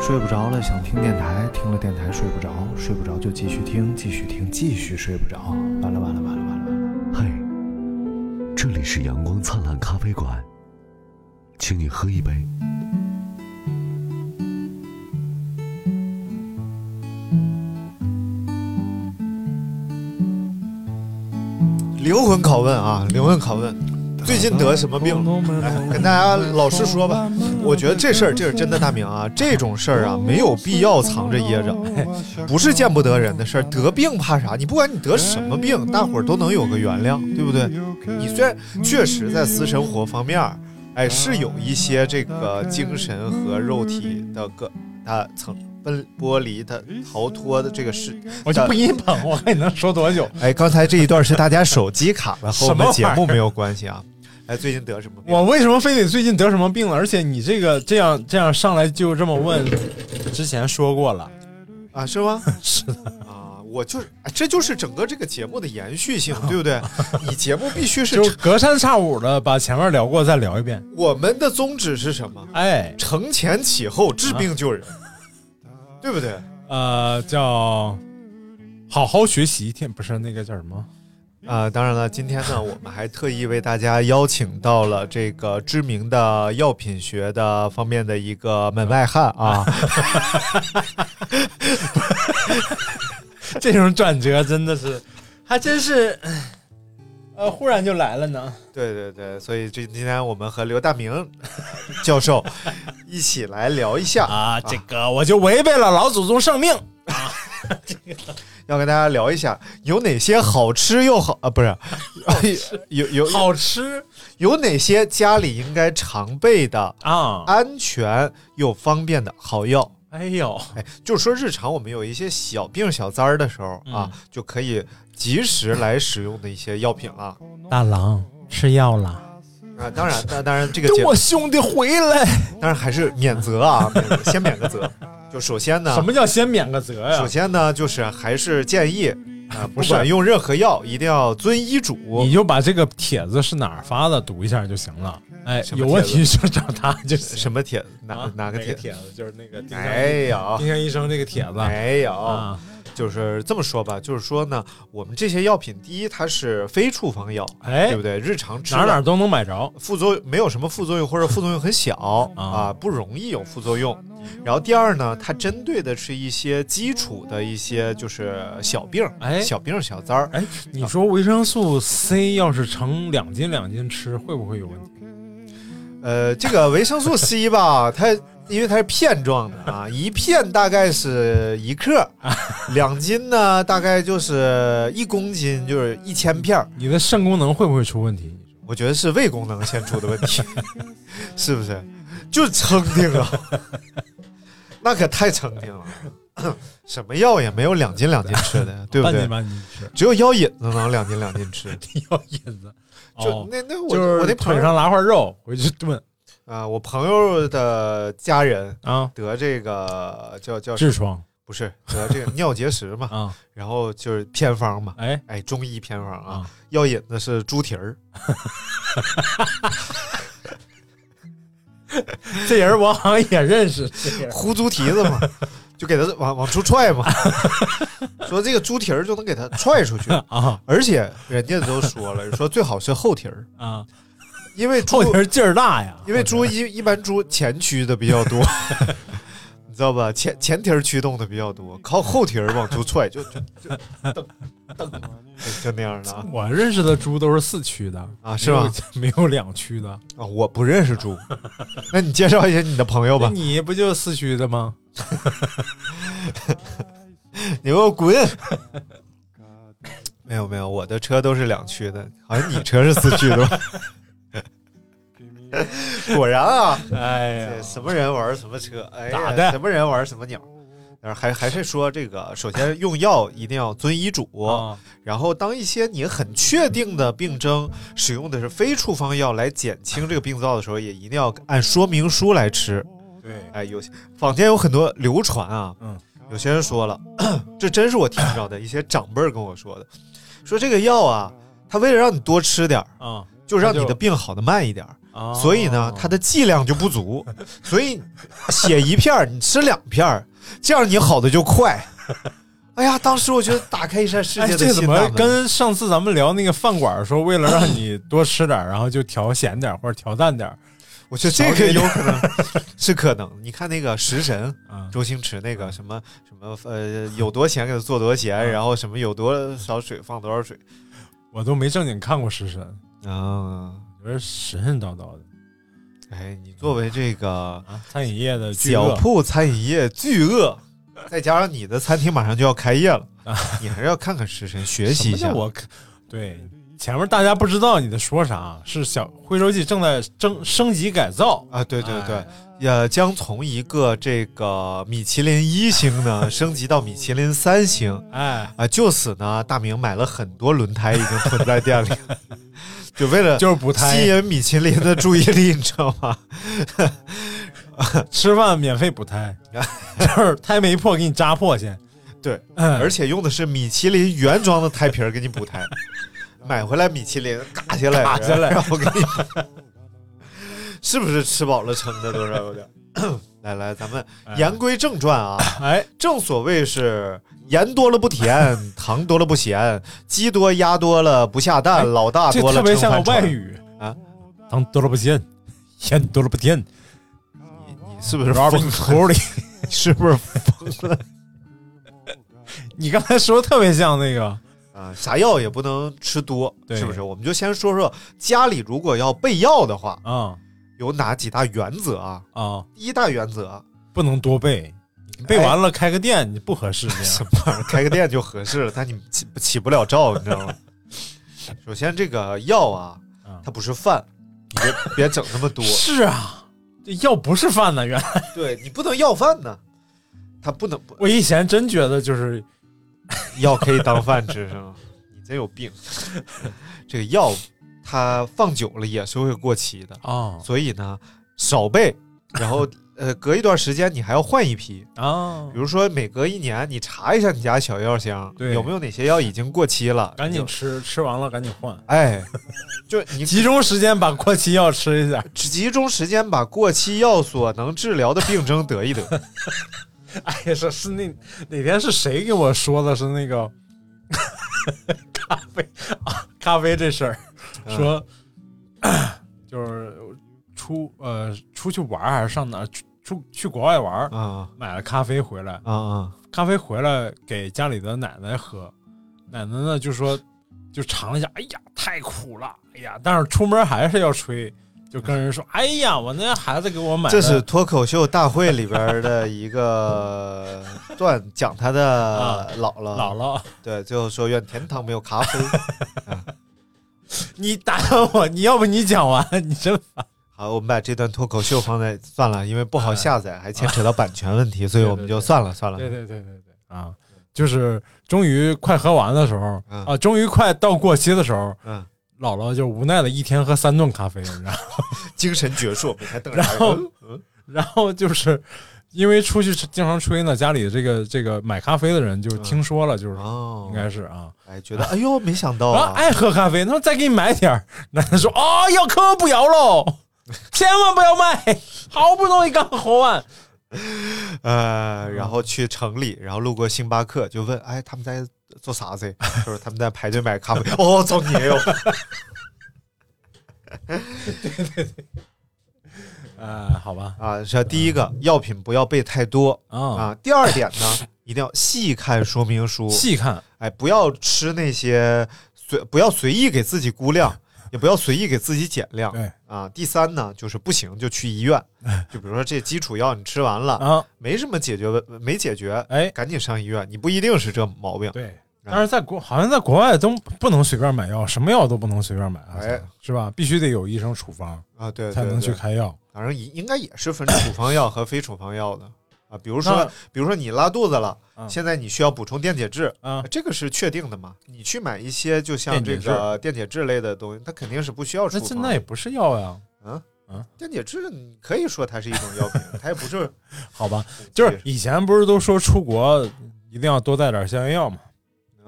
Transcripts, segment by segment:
睡不着了，想听电台，听了电台睡不着，睡不着就继续听，继续听，继续睡不着。完了完了完了完了完了！嘿，这里是阳光灿烂咖啡馆，请你喝一杯。灵魂拷问啊，灵魂拷问，最近得什么病了？哎，跟大家老实说吧，我觉得这事儿这是真的，大明啊，这种事儿啊没有必要藏着掖着，不是见不得人的事儿。得病怕啥？你不管你得什么病，大伙儿都能有个原谅，对不对？你虽然确实在私生活方面，哎，是有一些这个精神和肉体的个它层。分剥离的逃脱的这个事，我就不给你捧，我看你能说多久。哎，刚才这一段是大家手机卡了，和我们节目没有关系啊。哎，最近得什么病？我为什么非得最近得什么病了？而且你这个这样这样上来就这么问，之前说过了啊？是吗？是的啊，我就是，这就是整个这个节目的延续性，对不对？你节目必须是就隔三差五的把前面聊过再聊一遍。我们的宗旨是什么？哎，承前启后，治病救人。对不对？呃，叫好好学习，天不是那个叫什么？啊，当然了，今天呢，我们还特意为大家邀请到了这个知名的药品学的方面的一个门外汉啊。这种转折真的是，还真是，呃，忽然就来了呢。对对对，所以这今天我们和刘大明 教授一起来聊一下啊，这个我就违背了老祖宗圣命啊，这 个要跟大家聊一下有哪些好吃又好啊，不是，有有好吃，有哪些家里应该常备的啊，安全又方便的好药。哎呦，哎，就是说日常我们有一些小病小灾儿的时候啊，就可以及时来使用的一些药品了。大郎。吃药了啊！当然，那当然，这个等我兄弟回来，当然还是免责啊，先免个责。就首先呢，什么叫先免个责呀？首先呢，就是还是建议啊，不管用任何药，一定要遵医嘱。你就把这个帖子是哪儿发的读一下就行了。哎，有问题就找他。就什么帖子？哪哪个帖帖子？就是那个没有丁香医生这个帖子没有。就是这么说吧，就是说呢，我们这些药品，第一它是非处方药，哎，对不对？日常吃哪哪都能买着，副作用没有什么副作用，或者副作用 很小啊，不容易有副作用。然后第二呢，它针对的是一些基础的一些就是小病，哎，小病小灾儿。哎，你说维生素 C 要是成两斤两斤吃，会不会有问题？呃，这个维生素 C 吧，它。因为它是片状的啊，一片大概是一克，两斤呢大概就是一公斤，就是一千片。你的肾功能会不会出问题？我觉得是胃功能先出的问题，是不是？就撑挺啊，那可太撑挺了。什么药也没有两斤两斤吃的，对不对？只有药引子能两斤两斤吃。药引子，就那那我就是我那腿上拿块肉回去炖。啊，我朋友的家人啊。得这个叫叫痔疮，不是得这个 尿结石嘛。啊，然后就是偏方嘛，哎。哎，中医偏方啊，药引子是猪蹄儿，这人我好像也认识，呼猪蹄子嘛，就给他往往出踹嘛，说这个猪蹄儿就能给他踹出去。啊，而且人家都说了，说最好是后蹄儿。啊。因为后蹄劲儿大呀，因为猪一一般猪前驱的比较多，你知道吧？前前蹄驱动的比较多，靠后蹄往出踹，就就就蹬蹬，就那样的。我认识的猪都是四驱的啊，是吧？没有两驱的啊，我不认识猪。那你介绍一下你的朋友吧。你不就四驱的吗？你给我滚！没有没有，我的车都是两驱的，好像你车是四驱的吧？果然啊，哎呀，什么人玩什么车，哎呀，咋的？什么人玩什么鸟。但是还还是说这个，首先用药一定要遵医嘱，啊，然后当一些你很确定的病症使用的是非处方药来减轻这个病灶的时候，也一定要按说明书来吃。对，哎，有些坊间有很多流传啊，嗯，有些人说了，这真是我听着的一些长辈跟我说的，说这个药啊，他为了让你多吃点儿，啊就让你的病好的慢一点儿。啊，所以呢，它的剂量就不足，所以写一片儿你吃两片儿，这样你好的就快。哎呀，当时我觉得打开一扇世哎，界的这怎么。跟上次咱们聊那个饭馆说，为了让你多吃点儿，然后就调咸点儿或者调淡点儿我觉得这个有可能 是可能。你看那个食神啊？周星驰那个什么什么呃，有多咸给他做多咸，然后什么有多少水放多少水我都没正经看过《食神》，啊。我觉得神神叨叨的。哎，你作为这个啊，餐饮业的巨小铺餐饮业巨鳄，再加上你的餐厅马上就要开业了，啊。你还是要看看食神，学习一下。我对前面大家不知道你在说啥，是小徽州记正在升升级改造。啊，对对对哎，也将从一个这个米其林一星呢 升级到米其林三星。哎，啊。就此呢，大明买了很多轮胎，已经囤在店里，就为了就是补胎吸，引米其林的注意力，你知道吗？吃饭免费补胎，就是胎没破给你扎破先，对，嗯而且用的是米其林原装的胎皮儿给你补胎，买回来米其林嘎下来，嘎下来然后给你，是不是吃饱了撑的都是有点？来来，咱们言归正传啊，哎，正所谓是盐多了不甜，糖多了不咸，鸡多鸭多了不下蛋，老大这多了特别像外语啊，糖多了不咸，盐多了不甜，你你是不是玩疯了？进口里。你是不是疯了 你刚才说的特别像那个，啊？啥药也不能吃多，是不是？我们就先说说家里如果要备药的话，啊有哪几大原则啊？啊，第一大原则，不能多背，你背完了开个店你不合适这什样。么？开个店就合适了，但你起起不了照，你知道吗？首先，这个药啊啊，它不是饭，你别别整那么多。是啊，这药不是饭呢，原来对你不能要饭呢，它不能不我以前真觉得就是药可以当饭吃是吗？你真有病。这个药它放久了也是会过期的，啊所以呢少备，然后呃隔一段时间你还要换一批。啊比，如说每隔一年你查一下你家小药箱对有没有哪些药已经过期了，赶紧吃，吃完了赶紧换，哎，就你 集中时间把过期药吃一下。集中时间把过期药所能治疗的病症得一得。哎呀，是是那哪天是谁给我说的？是那个咖啡啊，咖啡这事儿，嗯说、就是出呃出去玩还是上哪儿出出去国外玩买了咖啡回来，啊啊！咖啡回来给家里的奶奶喝，奶奶呢就说就尝了一下，哎呀太苦了，哎呀，但是出门还是要吹，就跟人说，哎呀，我那孩子给我买的，这是脱口秀大会里边的一个段，讲他的啊姥姥。姥姥，对，最后说愿天堂没有咖啡。你打断我，你要不你讲完，你真烦。好，我们把这段脱口秀放在算了，因为不好下载，还牵扯到版权问题，所以我们就算了算了。对对对对对啊，就是终于快喝完的时候嗯啊，终于快到过期的时候，嗯，姥姥就无奈的一天喝三顿咖啡，你知道吗？精神矍铄，每天瞪着然后然后就是因为出去经常吹呢，家里这个这个买咖啡的人就听说了，就是哦，应该是啊，哎，觉得哎呦，没想到啊，爱 喝咖啡，那么再给你买点儿。奶奶说：“哦，要可不要喽，千万不要卖，好不容易刚喝完。呃，然后去城里，然后路过星巴克，就问，哎，他们在做啥子？他说他们在排队买咖啡。哦，造孽哟！”呃，好吧，啊，这第一个，药品不要备太多啊，啊。第二点呢，一定要细看说明书，细看哎，不要吃那些随，不要随意给自己估量，也不要随意给自己减量对啊。第三呢，就是不行就去医院，就比如说这基础药你吃完了，啊，没什么解决问，没解决，哎，赶紧上医院，你不一定是这毛病。对。但是在国好像在国外都不能随便买药，什么药都不能随便买，啊哎是吧？必须得有医生处方啊，对，才能去开药。反正应应该也是分处方药和非处方药的。啊，比如说，比如说你拉肚子了，嗯现在你需要补充电解质，啊，这个是确定的嘛？你去买一些就像这个电解质类的东西，它肯定是不需要处那方。这那也不是药呀，电解质，你可以说它是一种药品，它也不是 好吧？就是以前不是都说出国一定要多带点消炎药嘛？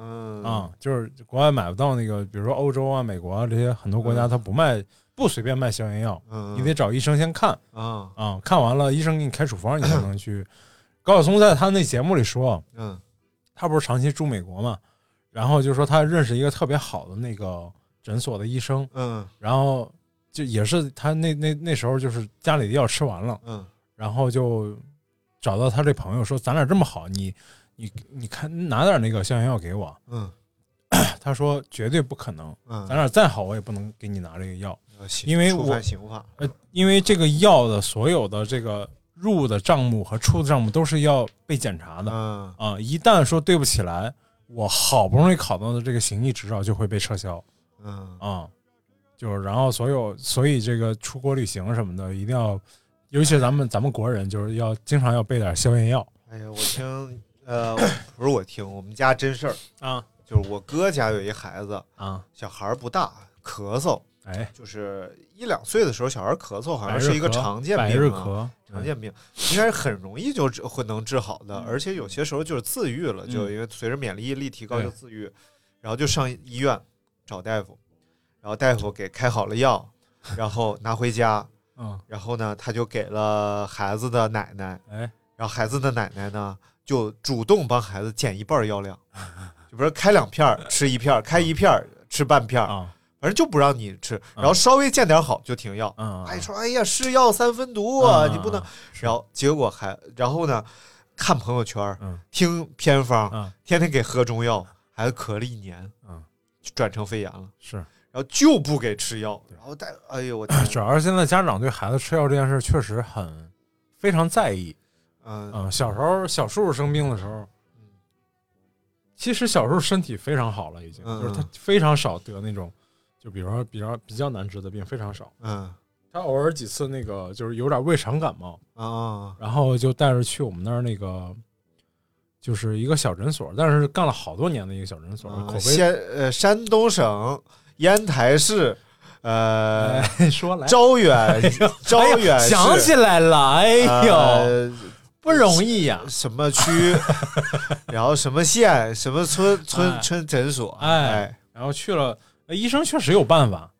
嗯。啊，就是国外买不到那个，比如说欧洲啊、美国啊这些很多国家，嗯。它不卖，不随便卖消炎药，嗯，你得找医生先看啊啊，看完了医生给你开处方，你才能去。高晓松在他那节目里说，嗯。他不是长期住美国嘛，然后就说他认识一个特别好的那个诊所的医生，嗯。然后就也是他那那那时候就是家里的药吃完了，嗯。然后就找到他这朋友说：“咱俩这么好，你你你看拿点那个消炎药给我。嗯” 他说：“绝对不可能，嗯，咱俩再好我也不能给你拿这个药，因为我因为这个药的所有的这个入的账目和出的账目都是要被检查的嗯。啊、一旦说对不起来，我好不容易考到的这个行医执照就会被撤销嗯。啊、就是然后所有所以这个出国旅行什么的一定要，尤其是咱们咱们国人就是要经常要备点消炎药哎呀，我听呃，不是我听，我们家真事儿，啊就是我哥家有一孩子，啊，小孩儿不大，咳嗽，哎，就是一两岁的时候，小孩儿咳嗽好像是一个常见病啊。咳，常见病应该是很容易就治会能治好的，而且有些时候就是自愈了，就嗯因为随着免疫力提高就自愈，然后就上医院找大夫，然后大夫给开好了药，然后拿回家，嗯，然后呢他就给了孩子的奶奶，哎，然后孩子的奶奶呢就主动帮孩子减一半药量，就比如说开两片儿吃一片儿，开一片儿吃半片反正就不让你吃，然后稍微见点好就停药。嗯，哎，说哎呀，是药三分毒你不能。然后结果还，然后呢，看朋友圈，嗯。听偏方，嗯。天天给喝中药，孩子咳了一年，嗯，就转成肺炎了，是，然后就不给吃药，然后带，哎呦我天，主要是现在家长对孩子吃药这件事确实很非常在意。嗯嗯，小时候小叔叔生病的时候，其实小时候身体非常好了，已经嗯就是他非常少得那种，就比如说比较比较难治的病非常少。嗯他偶尔几次那个就是有点胃肠感冒，啊然后就带着去我们那儿那个。就是一个小诊所，但是干了好多年的一个小诊所，口啊，碑先呃山东省烟台市，呃哎，说来招远招远市，想起来了，哎呦，呃不容易呀！什么区，然后什么县，什么村？村哎。村诊所，哎哎，然后去了，呃医生确实有办法，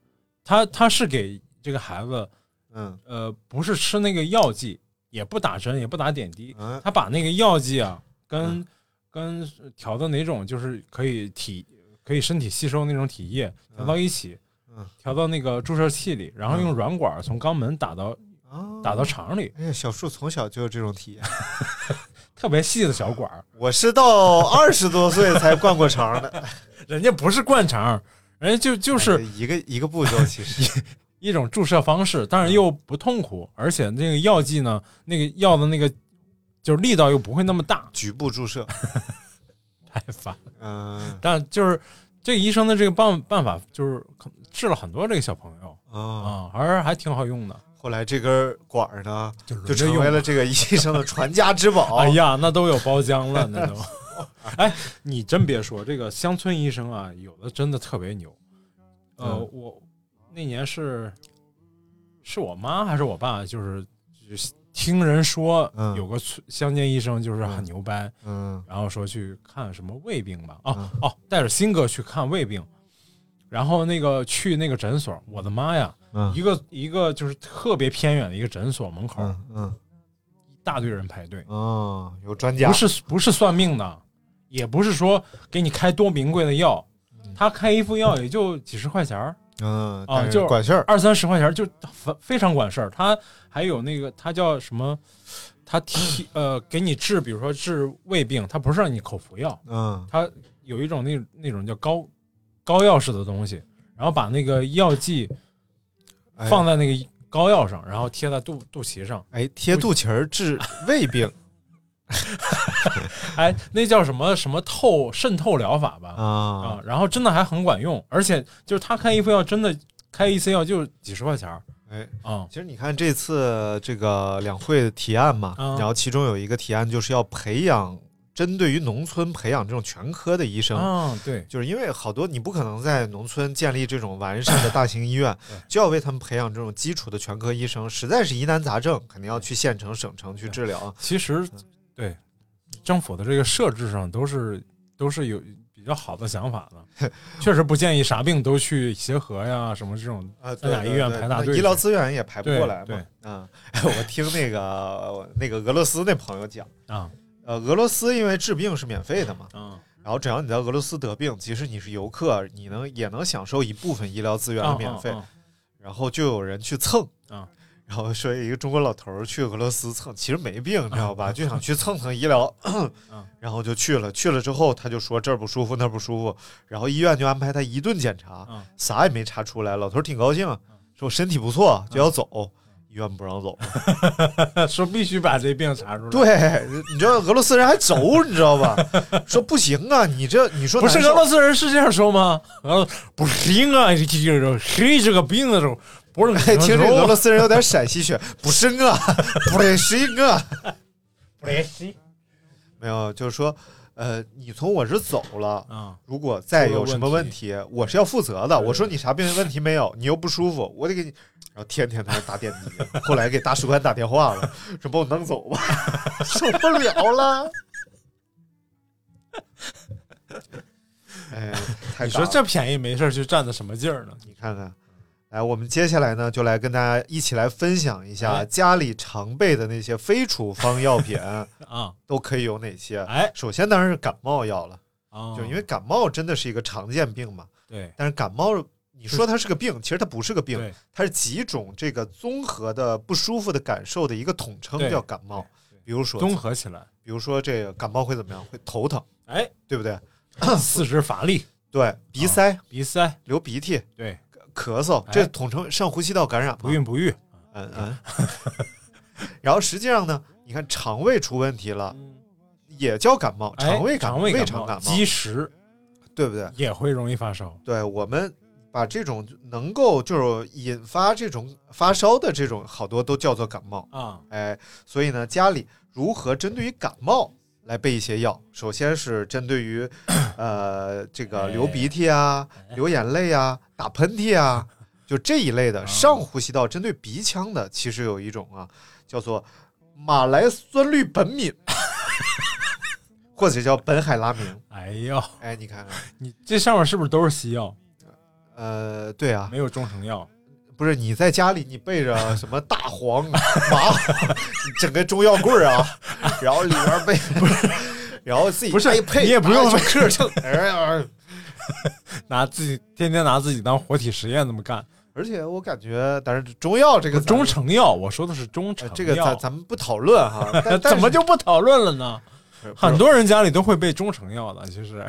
他他是给这个孩子，嗯。呃，不是吃那个药剂，也不打针，也不打点滴，嗯。他把那个药剂啊，跟跟调的哪种就是可以体可以身体吸收那种体液调到一起，嗯。调到那个注射器里，然后用软管从肛门打到啊打到肠里，哎呀，小树从小就有这种体验，特别细的小管儿，我是到二十多岁才灌过肠的，人家不是灌肠，人家就就是哎一个一个步骤，其实。一种注射方式，但是又不痛苦，而且那个药剂呢，那个药的那个就是力道又不会那么大，局部注射，太烦。嗯。但就是这个医生的这个办办法，就是治了很多这个小朋友啊，啊，还是还挺好用的，后来这根管儿呢，就就成为了这个医生的传家之宝。哎呀，那都有包浆了，那都。哎，你真别说，这个乡村医生啊，有的真的特别牛。呃，嗯我那年是是我妈还是我爸，就是就听人说嗯有个乡间医生就是很牛掰，嗯然后说去看什么胃病吧，哦、嗯哦，带着新哥去看胃病，然后那个去那个诊所，我的妈呀，嗯一个一个就是特别偏远的一个诊所门口，嗯嗯一大堆人排队，嗯，有专家不是不是算命的，也不是说给你开多名贵的药，他开一副药也就几十块钱儿嗯，啊就管事儿。二三十块钱儿就非非常管事儿。他还有那个他叫什么？他提呃给你治，比如说治胃病，他不是让你口服药，嗯他有一种那那种叫膏膏药式的东西，然后把那个药剂哎放在那个膏药上，然后贴在肚肚脐上。哎，贴肚脐儿治 胃病。哎，那叫什么什么透渗透疗法吧？啊。啊，然后真的还很管用，而且就是他开一副药，真的开一次药就几十块钱儿，哎，啊。其实你看这次这个两会的提案嘛，嗯然后其中有一个提案就是要培养针对于农村培养这种全科的医生。啊，对，就是因为好多你不可能在农村建立这种完善的大型医院，就要为他们培养这种基础的全科医生，实在是疑难杂症，肯定要去县城、省城去治疗。其实对政府的这个设置上都是都是有比较好的想法的，确实不建议啥病都去协和呀什么这种啊，三甲医院排大队，医疗资源也排不过来嘛。对对嗯，我听那个那个俄罗斯那朋友讲，啊呃，俄罗斯因为治病是免费的嘛，嗯然后只要你在俄罗斯得病，即使你是游客，你能也能享受一部分医疗资源的啊免费。啊然后就有人去蹭嗯然后说一个中国老头儿去俄罗斯蹭，其实没病，你知道吧？就想去蹭蹭医疗，然后就去了。去了之后，他就说这儿不舒服，那儿不舒服，然后医院就安排他一顿检查，嗯啥也没查出来。老头儿挺高兴，说我身体不错，就要走，医院不让走。啊 说必须把这病查出来，对，你知道俄罗斯人还轴，你知道吧？说不行啊，你这你说不是俄罗斯人是这样说吗？呃，不行啊，这这个谁这个病的时候不是哎，听这俄罗斯人有点陕西血，不是啊，不是啊。不联系没有，就是说，呃，你从我这走了，啊如果再有什么问题，我是要负责的。我说你啥病问题没有，你又不舒服，我得给你，然后天天在那打点滴。后来给大使馆打电话了，说把我弄走吧，受不了了。哎，太你说这便宜没事儿就占的什么劲儿呢？你看看，来，我们接下来呢，就来跟大家一起来分享一下哎。家里常备的那些非处方药品 啊，都可以有哪些。哎。首先当然是感冒药了，啊，就因为感冒真的是一个常见病嘛。对。但是感冒，你说它是个病，其实它不是个病，它是几种这个综合的不舒服的感受的一个统称，叫感冒。比如说，综合起来，比如说这个感冒会怎么样？会头疼，哎，对不对？四肢乏力，对，鼻塞、鼻塞，流鼻涕、对，咳嗽，哎这统称上呼吸道感染嘛不。孕不育，嗯嗯。然后实际上呢，你看肠胃出问题了，也叫感冒，哎肠胃感冒、胃肠感冒，积食对不对？也会容易发烧。对，我们把这种能够就是引发这种发烧的这种好多都叫做感冒。啊，哎，所以呢，家里如何针对于感冒来备一些药？首先是针对于 呃这个流鼻涕啊、流眼泪啊、打喷嚏啊，就这一类的上呼吸道针对鼻腔的，其实有一种啊叫做马来酸氯苯敏，或者叫苯海拉明。哎呦，哎，你看看，你这上面是不是都是西药，呃，对啊，没有中成药？不是你在家里你备着什么大黄、麻 整个中药柜儿啊，然后里边备不是，然后自己不是配配，你也不用哎就吭称，拿自己天天拿自己当活体实验这么干？而且我感觉，但是中药这个中成药，我说的是中成这个咱咱们不讨论哈，但怎么就不讨论了呢？很多人家里都会备中成药的，其实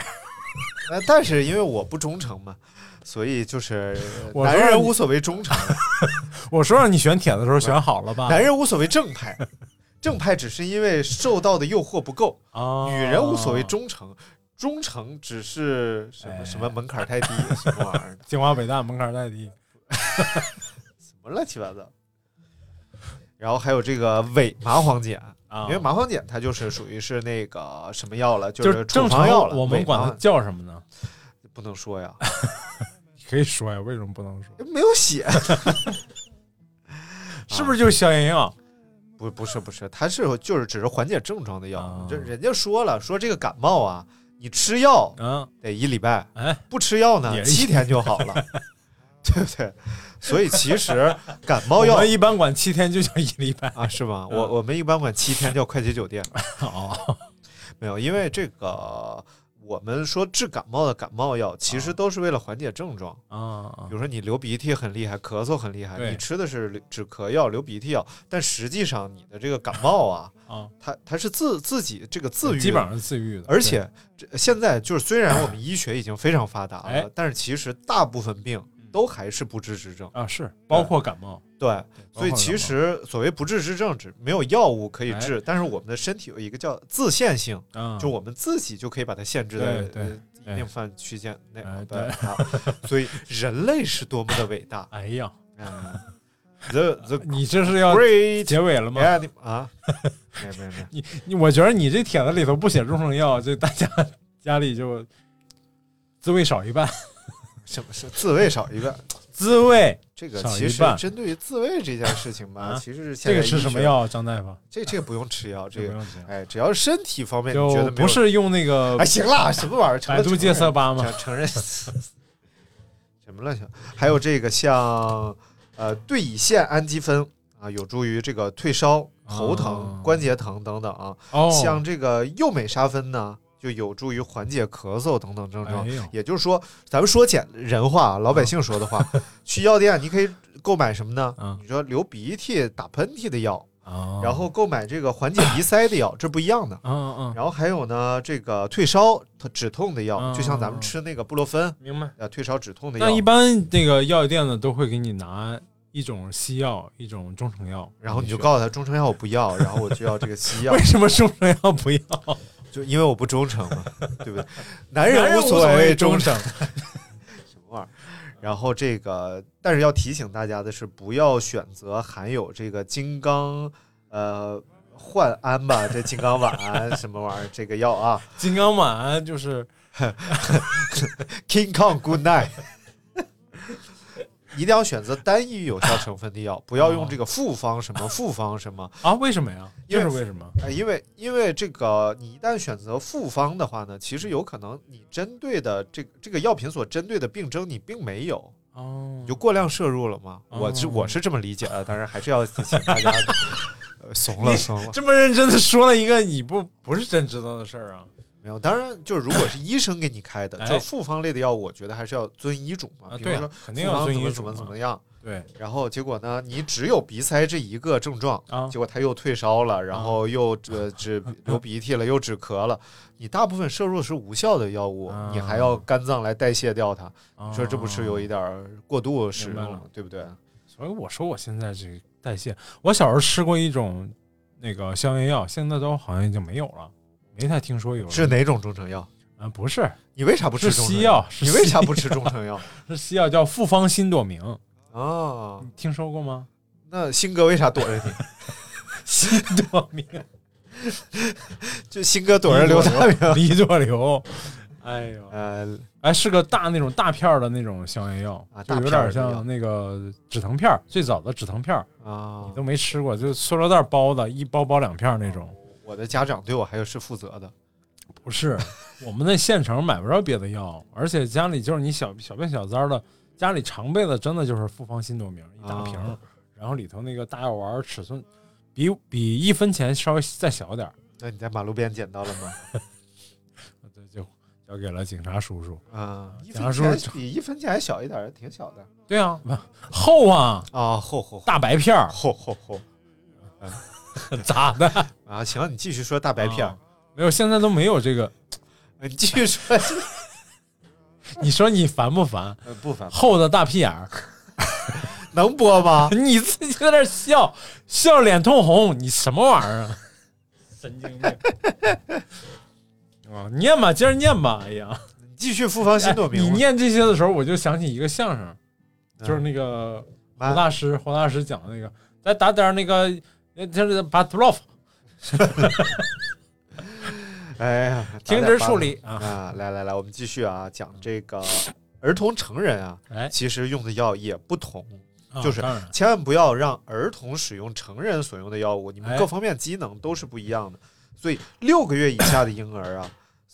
呃但是因为我不忠诚嘛，所以就是我说男人无所谓忠诚，我说让你选帖的时候选好了吧？男人无所谓正派，正派只是因为受到的诱惑不够，啊，女人无所谓忠诚。忠诚只是什么哎什么门槛太低，什么玩意儿的，清华北大门槛太低什么乱七八糟。然后还有这个伪麻黄碱，啊，因为麻黄碱它就是属于是那个什么药了，就是处正常方药了。我们管它叫什么呢？不能说呀，可以说呀，为什么不能说？没有写。是不是就是消炎药？不，不是，不是，它是就是只是缓解症状的药。啊这人家说了，说这个感冒啊，你吃药嗯，得一礼拜，哎，不吃药呢七天就好了，对不对？所以其实感冒药我们一般管七天就叫一礼拜。啊，是吧？嗯。我我们一般管七天叫快捷酒店，哦，没有，因为这个我们说治感冒的感冒药，其实都是为了缓解症状。啊比如说你流鼻涕很厉害，咳嗽很厉害，你吃的是止咳药、流鼻涕药，但实际上你的这个感冒啊，啊，它它是自自己这个自愈，基本上是自愈的，而且这现在就是虽然我们医学已经非常发达了，哎。但是其实大部分病都还是不治之症。啊是包括感冒，对，所以其实所谓不治之症，只没有药物可以治，哎但是我们的身体有一个叫自限性，啊，就我们自己就可以把它限制在一定范区间内。哎对啊，所以人类是多么的伟大。哎呀，嗯，the the 你这是要结尾了吗？啊，没有没有没有，你你，我觉得你这帖子里头不写中成药，就大家 家里就滋味少一半，什么是自慰少一半？自慰这个其实针对于自慰这件事情 吧，啊其实是现这个？吃什么药？张大夫，这这个不用吃药，这个不用吃哎，只要是身体方面你觉得不是用那个哎，行了，什么玩意儿？百度戒色吧吗？承承认什么乱七八糟？还有这个像呃对乙酰氨基酚啊，有助于这个退烧、头疼、哦关节疼等等啊。哦，像这个右美沙芬呢，就有助于缓解咳嗽等等症状。哎也就是说，咱们说简人话，老百姓说的话，去药店你可以购买什么呢？嗯你说流鼻涕、打喷嚏的药，哦然后购买这个缓解鼻塞的药，这不一样的。嗯嗯，然后还有呢，这个退烧、止痛的药，嗯就像咱们吃那个布洛芬，明白。呃，退烧止痛的药但。一般那个药店呢，都会给你拿一种西药，一种中成药，然后你就告诉他中成药我不要，然后我就要这个西药 为，什么中成药不要？就因为我不忠诚嘛，对不对？男男人人无所谓谓忠忠诚，什么玩意儿？然后这个，但是要提醒大家的是，不要选择含有这个金刚呃焕安吧，这金刚烷胺什么玩意儿这个药啊金刚烷就是，King Kong Good Night。一定要选择单一有效 成分的药，不要用这个复方什么复方什么，啊，为什么呀？因为这是为什么？呃，因为因为这个，你一旦选择复方的话呢，其实有可能你针对的这个这个药品所针对的病症你并没有，哦你就过量摄入了嘛。我是哦我是这么理解的，当然还是要请大家 呃怂了怂了。这么认真的说了一个你不不是真知道的事儿啊！没有，当然就是如果是医生给你开的，哎就是复方类的药，我觉得还是要遵医嘱嘛。比如说肯定要遵医怎么怎么怎么样。对然后结果呢，你只有鼻塞这一个症状，啊结果他又退烧了，然后又呃止 流鼻涕了，又止咳了。你大部分摄入的是无效的药物，啊你还要肝脏来代谢掉它，啊你说这不是有一点儿过度使用了，对不对？所以我说我现在这个代谢，我小时候吃过一种那个消炎药，现在都好像已经没有了，没太听说有。是哪种中成药？嗯？不是，你为啥不吃是中成西药你为啥不吃中成药 是西药叫复方新朵明，啊？你听说过吗？那新哥为啥躲着你？新朵明，就新哥躲着刘大明。李朵流，哎呦，呃，哎，是个大那种大片儿的那种消炎药，啊就有点像那个止疼片儿，最早的止疼片儿，啊你，都没吃过，就塑料袋包的，一包包两片儿那种。我的家长对我还是负责的。不是，我们那县城买不着别的药，而且家里就是你小小病小灾的，家里常备的真的就是复方新朵明一大瓶，啊然后里头那个大药丸尺寸比比一分钱稍微再小点儿，那你在马路边捡到了吗？对就交给了警察叔叔。啊，警察叔叔比一分钱还小一点，挺小的对啊，厚啊，啊，厚厚厚大白片儿，厚厚厚 咋的？啊！行，你继续说大白片儿啊，没有，现在都没有这个。呃你继续说，你说你烦不烦？呃不烦，厚的大屁眼儿，能播吗？你自己在那笑，笑脸通红，你什么玩意儿啊？神经病！啊，念吧，接着念吧。哎呀，你继续复方新朵哎明，你念这些的时候，我就想起一个相声，嗯就是那个胡大师，胡大师讲的那个，再打点那个，呃就是把 b l o f 哎呀，停止处理啊。啊！来来来，我们继续啊，讲这个儿童成人啊，哎，其实用的药也不同，啊就是千万不要让儿童使用成人所用的药物，你们哎各方面机能都是不一样的。所以六个月以下的婴儿啊，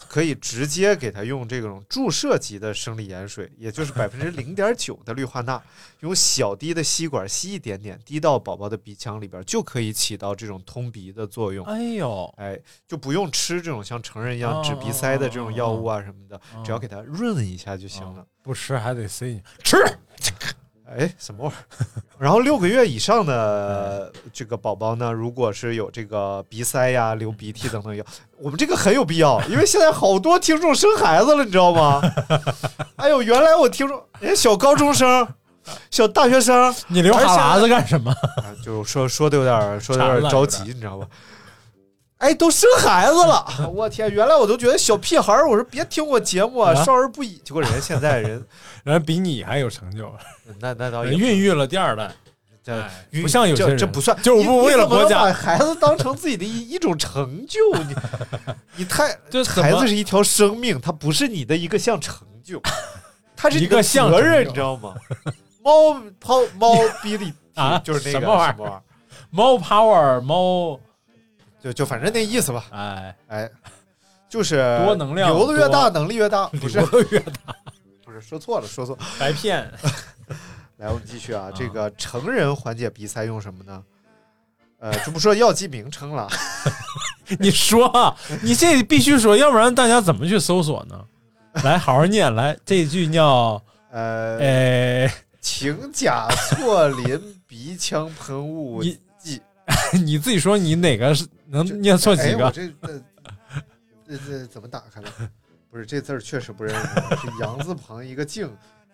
可以直接给他用这种注射级的生理盐水，也就是百分之零点九的氯化钠，用小滴的吸管吸一点点，滴到宝宝的鼻腔里边，就可以起到这种通鼻的作用。哎呦，哎，就不用吃这种像成人一样哦止鼻塞的这种药物啊什么的，哦只要给它润一下就行了。不吃还得塞进去吃。哎，什么玩意儿？然后六个月以上的这个宝宝呢，如果是有这个鼻塞呀、流鼻涕等等有，我们这个很有必要，因为现在好多听众生孩子了，你知道吗？哎呦，原来我听众人家小高中生、小大学生，你流哈喇子干什么？啊，就说说的有点说的有点着急，你知道吧？哎，都生孩子了，我天！原来我都觉得小屁孩儿，我说别听我节目啊，啊少儿不宜。结果人家现在人，人比你还有成就，那那倒也孕育了第二代。这哎不像有些人这这不算，就是为了国家把孩子当成自己的一一种成就，你你太这怎么孩子是一条生命，它不是你的一个像成就，它是一个项责任，你知道吗？猫抛猫逼里啊就是那个什么玩意儿，猫 power 猫，就就反正那意思吧。哎，哎，就是多能量流的越大，能力越大，不是流的越大，不是说错了，说错了。白骗。来，我们继续啊，这个成人缓解鼻塞用什么呢？呃，就不说药剂名称了，你说啊，你这必须说，要不然大家怎么去搜索呢？来，好好念，来这一句叫呃，呃，氰甲唑林鼻腔喷雾你剂。你自己说你哪个是能念错几哎，我个？这这这这怎么打开了？不是这字儿确实不认识，啊是 羊字旁一个静，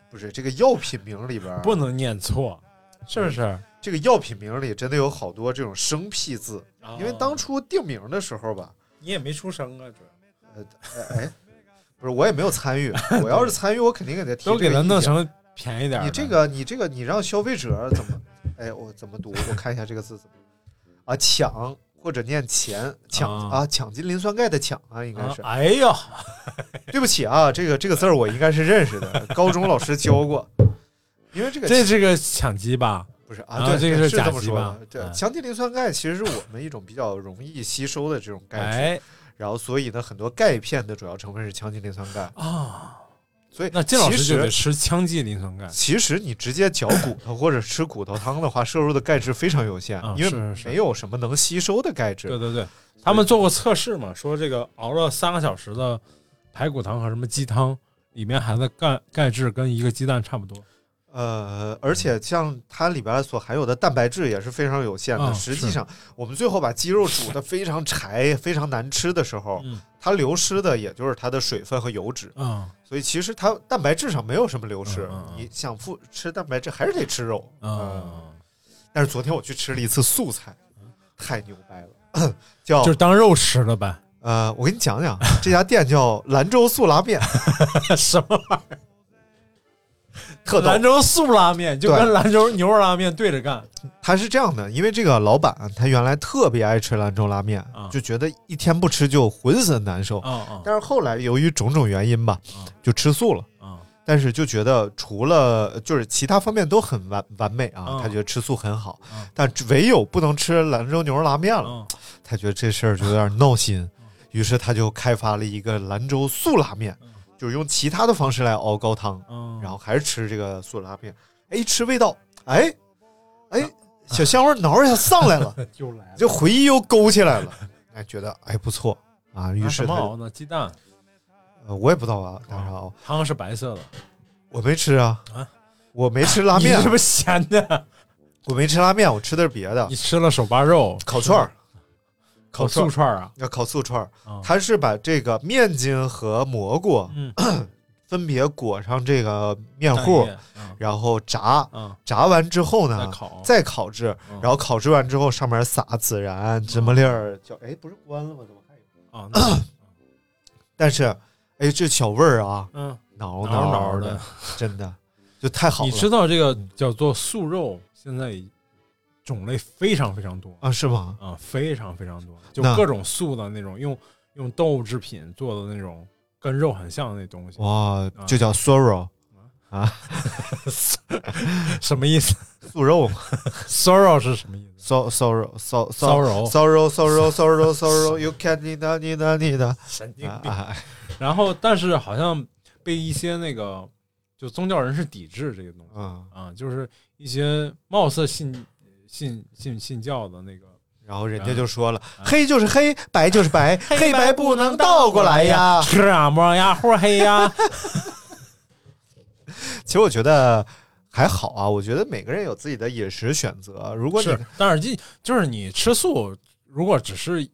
不是这个药品名里边不能念错，是不是？这个药品名里真的有好多这种生僻字，因为当哦初定名的时候吧，你也没出声啊，主要呃，哎哎，不是我也没有参与，我要是参与，我肯定给他提都给他弄成便宜点儿。你这个你这个你让消费者怎么？哎，我怎么读？我看一下这个字怎么啊？抢或者念钱抢啊啊？抢金磷酸钙的抢啊，应该是。啊哎呀，对不起啊，这个这个字儿我应该是认识的，高中老师教过。因为这个这是个抢鸡吧？不是啊，对，这个是甲基是这么说的吧。对，嗯强基磷酸钙其实是我们一种比较容易吸收的这种钙质，哎然后所以呢，很多钙片的主要成分是强基磷酸钙，啊，所以那金老师就得吃羟基磷酸钙。其实你直接嚼骨头或者吃骨头汤的话，摄入的钙质非常有限，啊因为没有什么能吸收的钙质。对对对，他们做过测试嘛，说这个熬了三个小时的排骨汤和什么鸡汤，里面含的钙钙质跟一个鸡蛋差不多。呃，而且像它里边所含有的蛋白质也是非常有限的。啊实际上，我们最后把鸡肉煮的非常柴、非常难吃的时候，嗯它流失的也就是它的水分和油脂。嗯所以其实它蛋白质上没有什么流失。你想复吃蛋白质，还是得吃肉。嗯，但是昨天我去吃了一次素菜，太牛掰了，叫就是当肉吃了呗。呃，我给你讲讲，这家店叫兰州素拉面，什么玩意儿？特兰。州素拉面就跟兰州牛肉拉面对着干。他是这样的，因为这个老板他原来特别爱吃兰州拉面，啊。就觉得一天不吃就浑身难受。但是后来由于种种原因吧啊，就吃素了。啊！但是就觉得除了就是其他方面都很完完美啊，嗯他觉得吃素很好嗯，但唯有不能吃兰州牛肉拉面了，嗯他觉得这事儿就有点闹心，于是他就开发了一个兰州素拉面，就是用其他的方式来熬高汤，嗯，然后还是吃这个素拉面，哎，吃味道，哎，哎，小香味挠一下上来了，就来了。这回忆又勾起来了，哎，觉得哎不错啊，于是他什么熬呢？鸡蛋，呃我也不知道啊，拿啥熬，汤是白色的。我没吃啊啊，我没吃拉面你是，不是咸的？我没吃拉面，我吃的是别的你，吃了手扒肉、烤串儿，烤素串儿啊？要烤素串它是把这个面筋和蘑菇嗯，分别裹上这个面糊然后炸，嗯，炸完之后呢，再烤再烤制，嗯然后烤制完之后上面撒孜然、芝麻粒儿，叫哎不是关了吗？怎么还有？啊，但是哎这小味儿啊，嗯，挠挠挠挠的，真的就太好了。你知道这个叫做素肉，现在种类非常非常多啊？是吧？啊，非常非常多，就各种素的那种，用用动物制品做的那种跟肉很像的那东西，哇，就叫 sorrow 啊，什么意思素肉嘛？sorrow 是什么意思？，so sorrow sorrow sorrow sorrow sorrow sorrow you can't 你的你的你的 神经病。啊啊 然后，但是好像被一些那个就宗教人士抵制这个东西啊！啊，就是一些貌似信信信信教的那个然后人家就说了，啊黑就是黑，白就是白，黑白不能倒过来呀。是啊，摸呀，或黑呀，其实我觉得还好啊，我觉得每个人有自己的饮食选择。如果你是，但是就就是你吃素，如果只是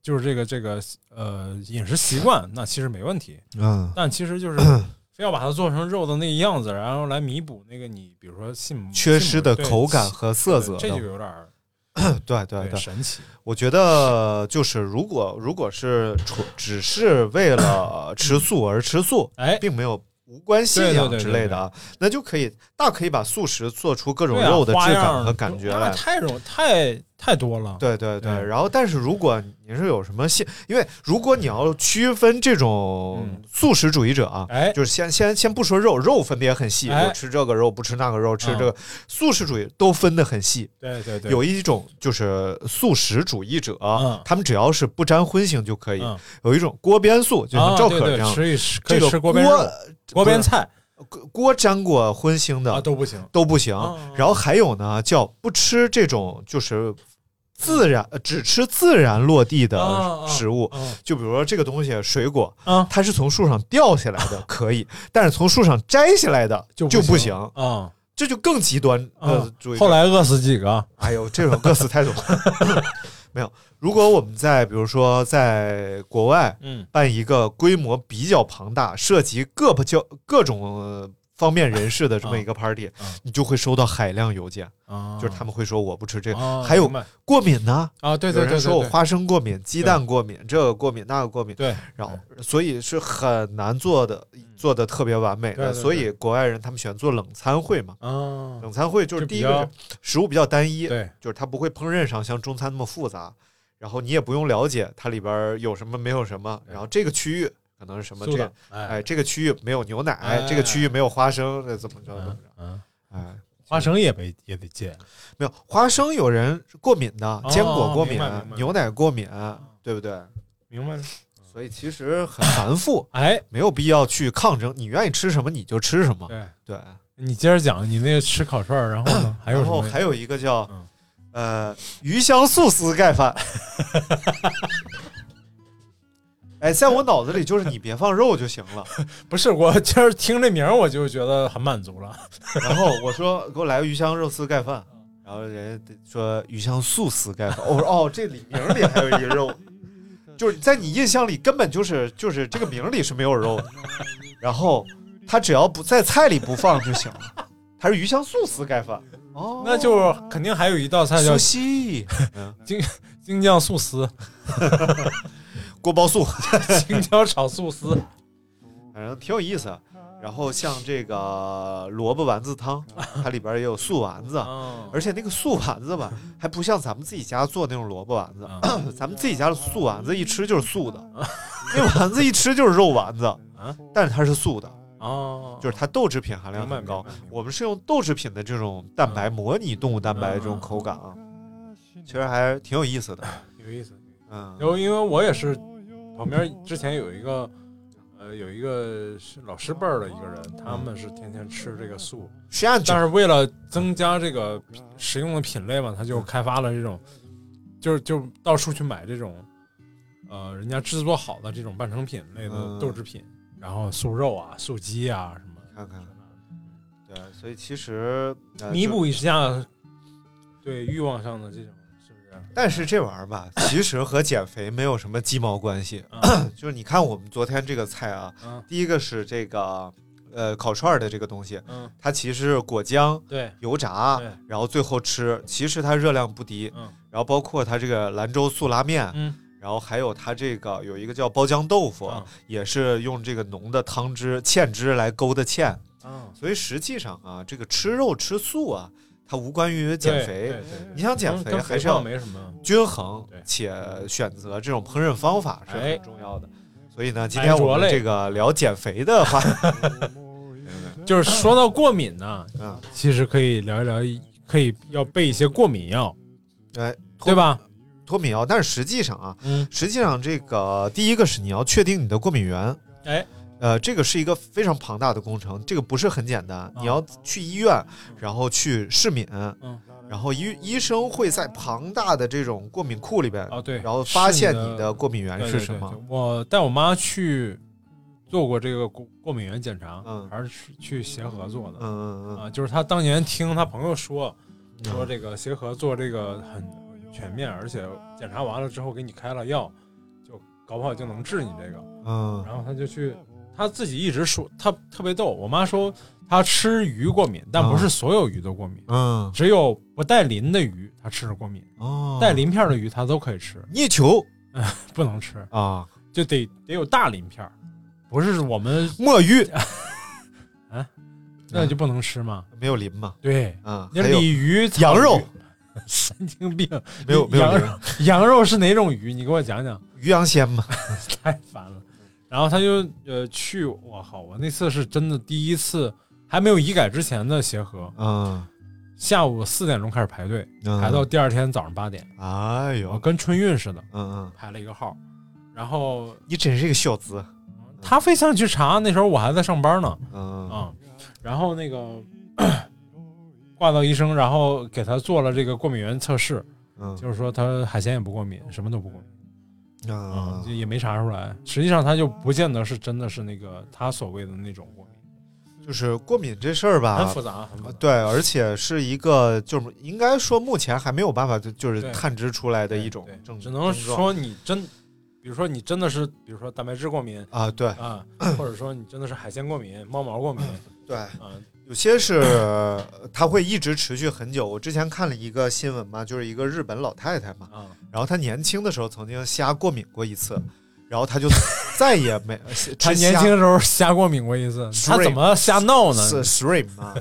就是这个这个呃饮食习惯，那其实没问题。嗯但其实就是 非要把它做成肉的那个样子，然后来弥补那个你比如说信缺失的口感和色泽这就，有点儿 对对对，神奇。我觉得就是如果如果是纯只是为了 吃素而吃素，哎，并没有无关信仰之类的啊，那就可以大可以把素食做出各种肉的质感和感觉来。那太容太太多了。对对对，然后但是如果你是有什么信，因为如果你要区分这种嗯素食主义者啊，哎，就是先先先不说肉，肉分的也很细，哎就吃这个肉不吃那个肉，吃啊这个素食主义都分得很细。对对对，有一种就是素食主义者，嗯他们只要是不沾荤腥就可以。嗯有一种锅边素，就像赵可这样，吃一吃可以这个吃锅边、锅边菜锅锅沾过荤腥的、啊都不行。都不行。哦然后还有呢，叫不吃这种就是自然呃只吃自然落地的啊啊食物。嗯就比如说这个东西，水果，啊它是从树上掉下来的，可以，但是从树上摘下来的就就不行行，啊这就更极端。后来饿死几个？哎呦，这种饿死太多了。没有，如果我们在比如说在国外嗯办一个规模比较庞大、涉及各不交各种呃方面人士的这么一个 party，、啊。你就会收到海量邮件，啊，就是他们会说我不吃这个，啊还有过敏呢。啊，对有对对对，对人说我花生过敏、鸡蛋过敏，这个过敏那个过敏，对，然后所以是很难做的，做的特别完美的。对对对。所以国外人他们喜欢做冷餐会嘛，啊，冷餐会就是第一个是食物比较单一，对。就是它不会烹饪上像中餐那么复杂，然后你也不用了解它里边有什么没有什么，然后这个区域可能是什么这个，哎，这个区域没有牛奶，哎这个区域没有花生，这怎么着怎么嗯着，嗯，哎，花生也没也得戒，没有花生有人过敏的，坚果过敏牛奶过敏，对不对？明白了？所以其实很繁复，哎，没有必要去抗争，你愿意吃什么你就吃什么，对对。你接着讲，你那个吃烤串儿，然后呢？还有？然后还有一个叫嗯呃鱼香素丝盖饭。哎，在我脑子里就是你别放肉就行了。不是我今儿听这名儿我就觉得很满足了。然后我说给我来个鱼香肉丝盖饭，然后人家说鱼香素丝盖饭。我说哦，这里名儿里还有一个肉，就是在你印象里根本就是就是这个名儿里是没有肉的。然后他只要不在菜里不放就行了。它是鱼香素丝盖饭。哦，那就肯定还有一道菜叫苏西，京，京酱素丝，锅包素。青椒炒素丝。反正挺有意思。啊然后像这个萝卜丸子汤，它里边也有素丸子，啊而且那个素丸子吧，还不像咱们自己家做那种萝卜丸子，啊 咱们自己家的素丸子一吃就是素的，那丸子一吃就是肉丸子，但是它是素的，哦，就是它豆制品含量很高。我们是用豆制品的这种蛋白模拟动物蛋白这种口感啊，其实还挺有意思的。有意思。嗯，然后因为我也是旁边之前有一个呃有一个是老师辈儿的一个人，他们是天天吃这个素，但是为了增加这个品食用的品类嘛，他就开发了这种，就是就到处去买这种呃人家制作好的这种半成品类的嗯豆制品，然后素肉啊、素鸡啊什么，看看，对，所以其实弥补一下对欲望上的这种？但是这玩意儿吧，其实和减肥没有什么鸡毛关系。就是你看我们昨天这个菜啊，嗯。第一个是这个呃烤串儿的这个东西，嗯，它其实是果浆、对，油炸，然后最后吃，其实它热量不低。嗯，然后包括它这个兰州素拉面，嗯，然后还有它这个有一个叫包浆豆腐，嗯。也是用这个浓的汤汁芡汁来勾的芡。嗯，所以实际上啊，这个吃肉吃素啊，它无关于减肥对对。你想减肥还是要没什么。均衡，且选择这种烹饪方法是哎很重要的。所以呢，今天我们这个聊减肥的话 就是说到过敏呢，嗯，其实可以聊一聊，可以要备一些过敏药，哎，对吧？脱敏药，但是实际上啊，嗯，实际上这个第一个是你要确定你的过敏源，哎，呃，这个是一个非常庞大的工程，这个不是很简单，你要去医院，然后去试敏，嗯，然后医医生会在庞大的这种过敏库里边，啊对然后发现你的过敏源是什么对对对。我带我妈去做过这个过过敏源检查，嗯还是去去协和做的，嗯嗯嗯啊，就是她当年听她朋友说，说这个协和做这个很全面，而且检查完了之后给你开了药，就搞不好就能治你这个。嗯然后她就去，她自己一直说，他特别逗。我妈说他吃鱼过敏，但不是所有鱼都过敏，嗯，只有不带鳞的鱼他吃着过敏，哦，带鳞片的鱼他都可以吃，泥鳅 不能吃，啊，就得得有大鳞片，不是我们墨鱼。啊？那就不能吃嘛。没有鳞嘛，对，啊，那鲤鱼、羊肉，神经病！没有没有羊肉，羊肉是哪种鱼？你给我讲讲，鱼羊鲜嘛，太烦了。然后他就呃去，我靠，我那次是真的第一次，还没有医改之前的协和，嗯，下午四点钟开始排队，嗯排到第二天早上八点，哎呦，跟春运似的嗯嗯，排了一个号。然后你真是个孝子，他非想去查，那时候我还在上班呢，嗯。啊，然后那个 挂到医生，然后给他做了这个过敏原测试，嗯。就是说他海鲜也不过敏，什么都不过敏啊。啊，就也没查出来。实际上他就不见得是真的是那个他所谓的那种过敏，就是过敏这事儿吧，很复杂，很复杂。对，而且是一个就是应该说目前还没有办法就就是探知出来的一种症状，只能说你真，比如说你真的是，比如说蛋白质过敏啊，对。啊，或者说你真的是海鲜过敏、猫毛过敏对，啊，有些是它会一直持续很久。我之前看了一个新闻嘛，就是一个日本老太太嘛，啊，然后她年轻的时候曾经虾过敏过一次，然后她就 再也没她年轻的时候瞎过敏过一次，她怎么瞎闹呢？是 shrimp 嘛，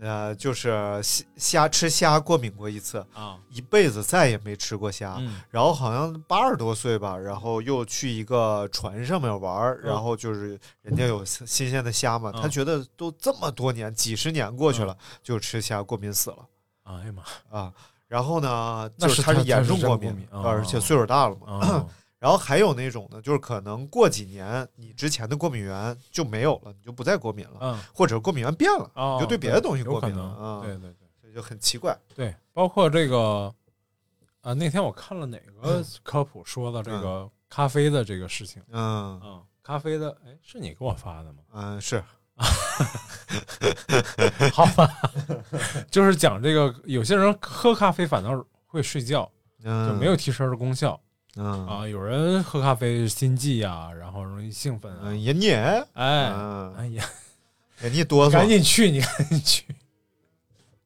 呃，就是虾虾吃虾过敏过一次，啊，一辈子再也没吃过虾。嗯然后好像八十多岁吧，然后又去一个船上面玩儿，然后就是人家有新新鲜的虾嘛，嗯他觉得都这么多年，几十年过去了，就吃虾过敏死了哎呀妈，啊。然后呢，就是他是严重过敏，而且岁数大了嘛。啊，然后还有那种呢，就是可能过几年你之前的过敏源就没有了，你就不再过敏了，嗯，或者过敏源变了，哦你就对别的东西过敏了啊。能对对对这就很奇怪。对，包括这个啊，那天我看了哪个嗯 科普说的这个咖啡的这个事情嗯嗯，咖啡的，哎，是你给我发的吗？嗯，是 好吧，就是讲这个，有些人喝咖啡反倒会睡觉，嗯就没有提神的功效嗯。啊。有人喝咖啡心悸呀，然后容易兴奋啊。嗯，也你哎嗯。哎呀，眼睛哆嗦，赶紧去，你赶紧去，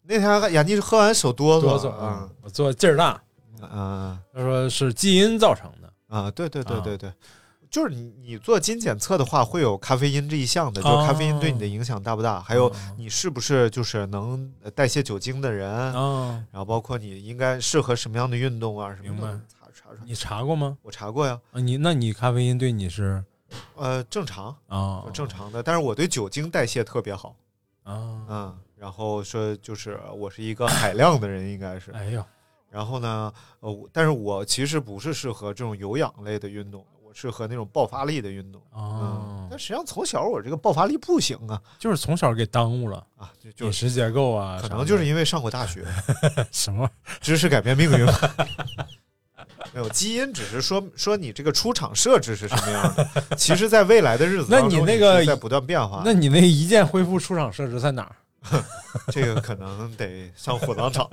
那天眼睛喝完手哆嗦。哆嗦啊啊！我做劲儿大，啊他说是基因造成的，啊！对对对啊对对，就是你你做基因检测的话，会有咖啡因这一项的，就是咖啡因对你的影响大不大，还有哦你是不是就是能代谢酒精的人，啊，然后包括你应该适合什么样的运动啊什么的，你查过吗？我查过呀，啊，你那你咖啡因对你是呃，正常，啊正常的，但是我对酒精代谢特别好，啊，嗯，然后说就是我是一个海量的人，应该是，哎呦，然后呢，呃，但是我其实不是适合这种有氧类的运动，我适合那种爆发力的运动。嗯哦，但实际上从小我这个爆发力不行啊就是从小给耽误了啊，就就饮食结构啊，可能就是因为上过大学，什么知识改变命运。没有基因，只是说说你这个出厂设置是什么样的。其实，在未来的日子那你那个是在不断变化。那你那一键恢复出厂设置在哪儿？这个可能得上火葬场，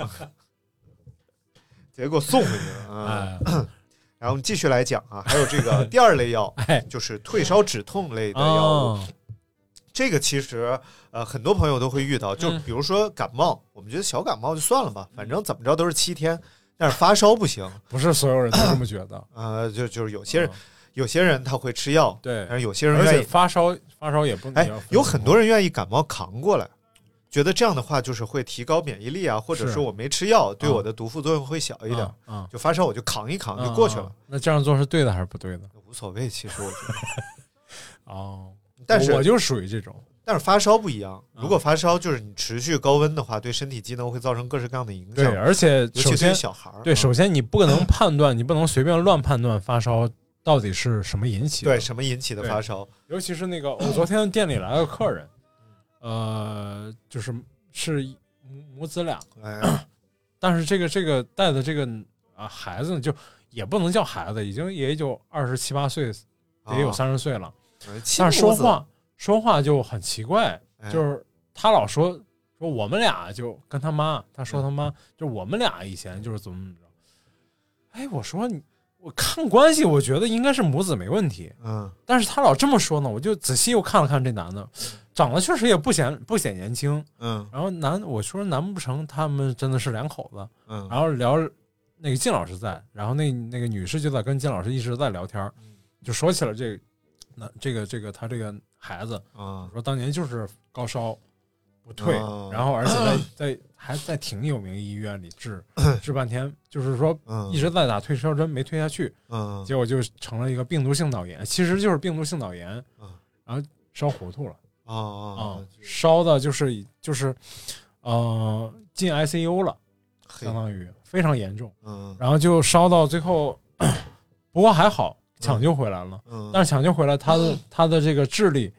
结果送回去了啊。哎然后我们继续来讲啊，还有这个第二类药，哎就是退烧止痛类的药物。哦，这个其实呃很多朋友都会遇到，就嗯比如说感冒，我们觉得小感冒就算了吧，反正怎么着都是七天，但是发烧不行。不是所有人都这么觉得，呃，就就是有些人、嗯有些人他会吃药，对但是有些人愿意，发烧发烧也不哎有很多人愿意感冒扛过来。觉得这样的话就是会提高免疫力啊，或者说我没吃药，对啊我的毒副作用会小一点，啊啊就发烧我就扛一扛就过去了，啊那这样做是对的还是不对的？无所谓。其实我觉得，哦，但是我我就属于这种，但是发烧不一样，啊。如果发烧就是你持续高温的话，对身体机能会造成各式各样的影响，对，而且首先小孩儿，对，嗯。首先你不能判断，你不能随便乱判断发烧到底是什么引起的。对什么引起的发烧？尤其是那个，我昨天店里来了个客人，呃，就是是母母子俩，哎，但是这个这个带的这个啊孩子，就也不能叫孩子，已经也就二十七八岁，也有啊三十岁了，呃但是说，话说话就很奇怪，哎。就是他老说说我们俩就跟他妈，他嗯说他妈就我们俩以前就是怎么怎么着，哎，我说你我看关系，我觉得应该是母子没问题，嗯。但是他老这么说呢，我就仔细又看了看这男的，长得确实也不显不显年轻，嗯。然后难我说难不成他们真的是两口子？嗯，然后聊那个靳老师在，然后那那个女士就在跟靳老师一直在聊天，就说起了这那这个这个他这个孩子，啊。说当年就是高烧，不退，哦然后而且在在还在挺有名医院里治 治半天，就是说嗯。一直在打退烧针没退下去，嗯。结果就成了一个病毒性脑炎，其实就是病毒性脑炎嗯，然后烧糊涂了啊啊啊，烧的就是就是呃进 ICU 了，相当于非常严重，嗯。然后就烧到最后，不过还好抢救回来了，嗯，但是抢救回来他的他的这个智力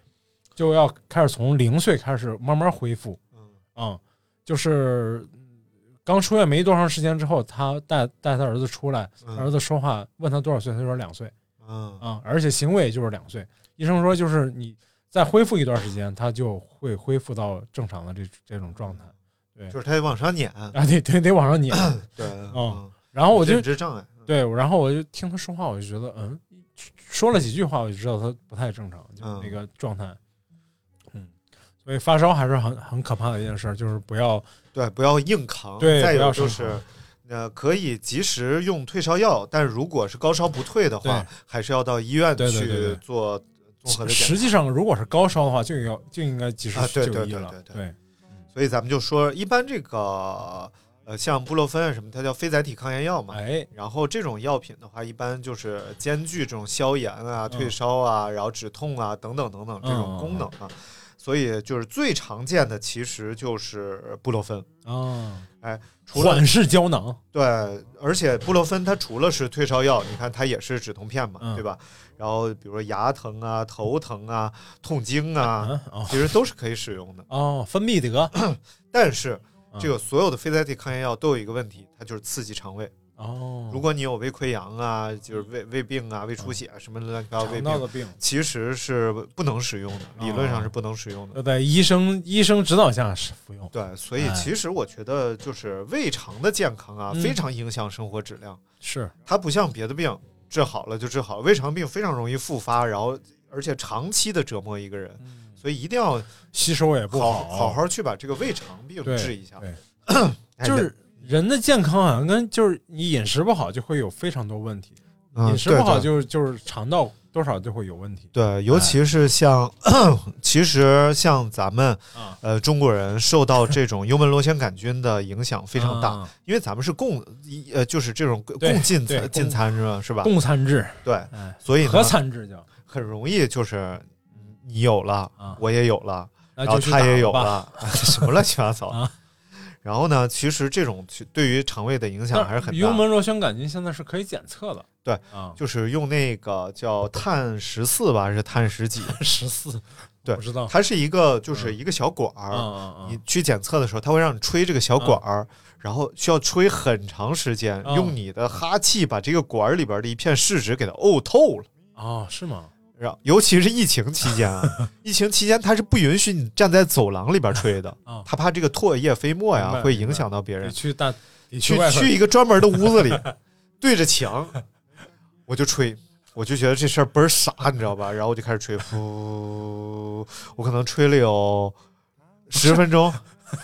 就要开始从零岁开始慢慢恢复，嗯啊、就是刚出院没多长时间之后，他带带他儿子出来，儿子说话问他多少岁，他说两岁嗯啊，而且行为就是两岁。医生说，就是你再恢复一段时间，他就会恢复到正常的这这种状态。对就是他得往上撵，啊，得得得往上撵。对，嗯然后我就认知障碍，对，然后我就听他说话，我就觉得，嗯，说了几句话，我就知道他不太正常，就那个状态。嗯，所以发烧还是很很可怕的一件事，就是不要对，不要硬扛。对再不要生就是，呃，可以及时用退烧药，但如果是高烧不退的话，还是要到医院去做综合的检查。实际上，如果是高烧的话，就要就应该及时就医了。对对对对对所以咱们就说，一般这个呃，像布洛芬啊什么，它叫非甾体抗炎药嘛。哎，然后这种药品的话，一般就是兼具这种消炎啊、嗯退烧啊，然后止痛啊等等等等这种嗯功能啊。所以就是最常见的其实就是布洛芬。啊，哎，除了缓释胶囊，对，而且布洛芬它除了是退烧药，你看它也是止痛片嘛，嗯对吧？然后比如说牙疼啊、头疼啊、痛经啊，其实都是可以使用的。哦，芬必得但是嗯这个所有的非甾体抗炎药都有一个问题，它就是刺激肠胃。哦，如果你有胃溃疡啊，就是胃胃病啊、胃出血啊什么乱七八糟胃病，其实是不能使用的，理论上是不能使用的。要在医生医生指导下是服用。对，所以哎其实我觉得就是胃肠的健康啊，嗯非常影响生活质量。是，它不像别的病，治好了就治好了，胃肠病非常容易复发，然后而且长期的折磨一个人，所以一定要吸收也不好好，好好去把这个胃肠病治一下。就是人的健康好像跟就是你饮食不好就会有非常多问题，嗯饮食不好就是就就是肠道多少就会有问题。对，尤其是像，其实像咱们啊呃中国人受到这种幽门螺旋杆菌的影响非常大，啊因为咱们是共一呃就是这种共进餐进餐是吧？是吧？共餐制，对，哎，所以呢合餐制叫，很容易就是你有了，啊我也有了，然后他也有了，什么乱七八糟啊。然后呢，其实这种其对于肠胃的影响还是很大。幽门螺旋杆菌现在是可以检测的，对啊，就是用那个叫碳十四吧，还是碳十几？十四，对我知道，它是一个就是一个小管儿，你去检测的时候，它会让你吹这个小管儿，然后需要吹很长时间，嗯用你的哈气把这个管儿里边的一片试纸给它呕透了。哦，是吗？然后，尤其是疫情期间啊，疫情期间它是不允许你站在走廊里边吹的，啊，它怕这个唾液飞沫明白呀会影响到别人得。去大，得去外头去一个专门的屋子里，对着墙，我就吹，我就觉得这事儿倍儿傻，你知道吧？然后我就开始吹，呼，我可能吹了有十分钟，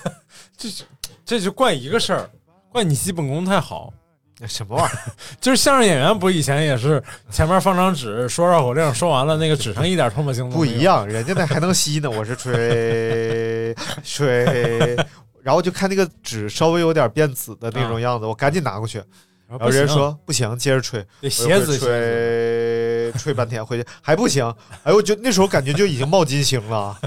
这就这就怪一个事儿，怪你基本功太好。什么玩意儿？就是相声演员不以前也是前面放张纸说绕口令，说完了那个纸上一点唾沫星子不一。样，人家那还能吸呢，我是吹 吹，然后就看那个纸稍微有点变紫的那种样子，我赶紧拿过去，然后人家说不行，接着吹，得我鞋子吹吹半天回去还不行，哎呦，就那时候感觉就已经冒金星了，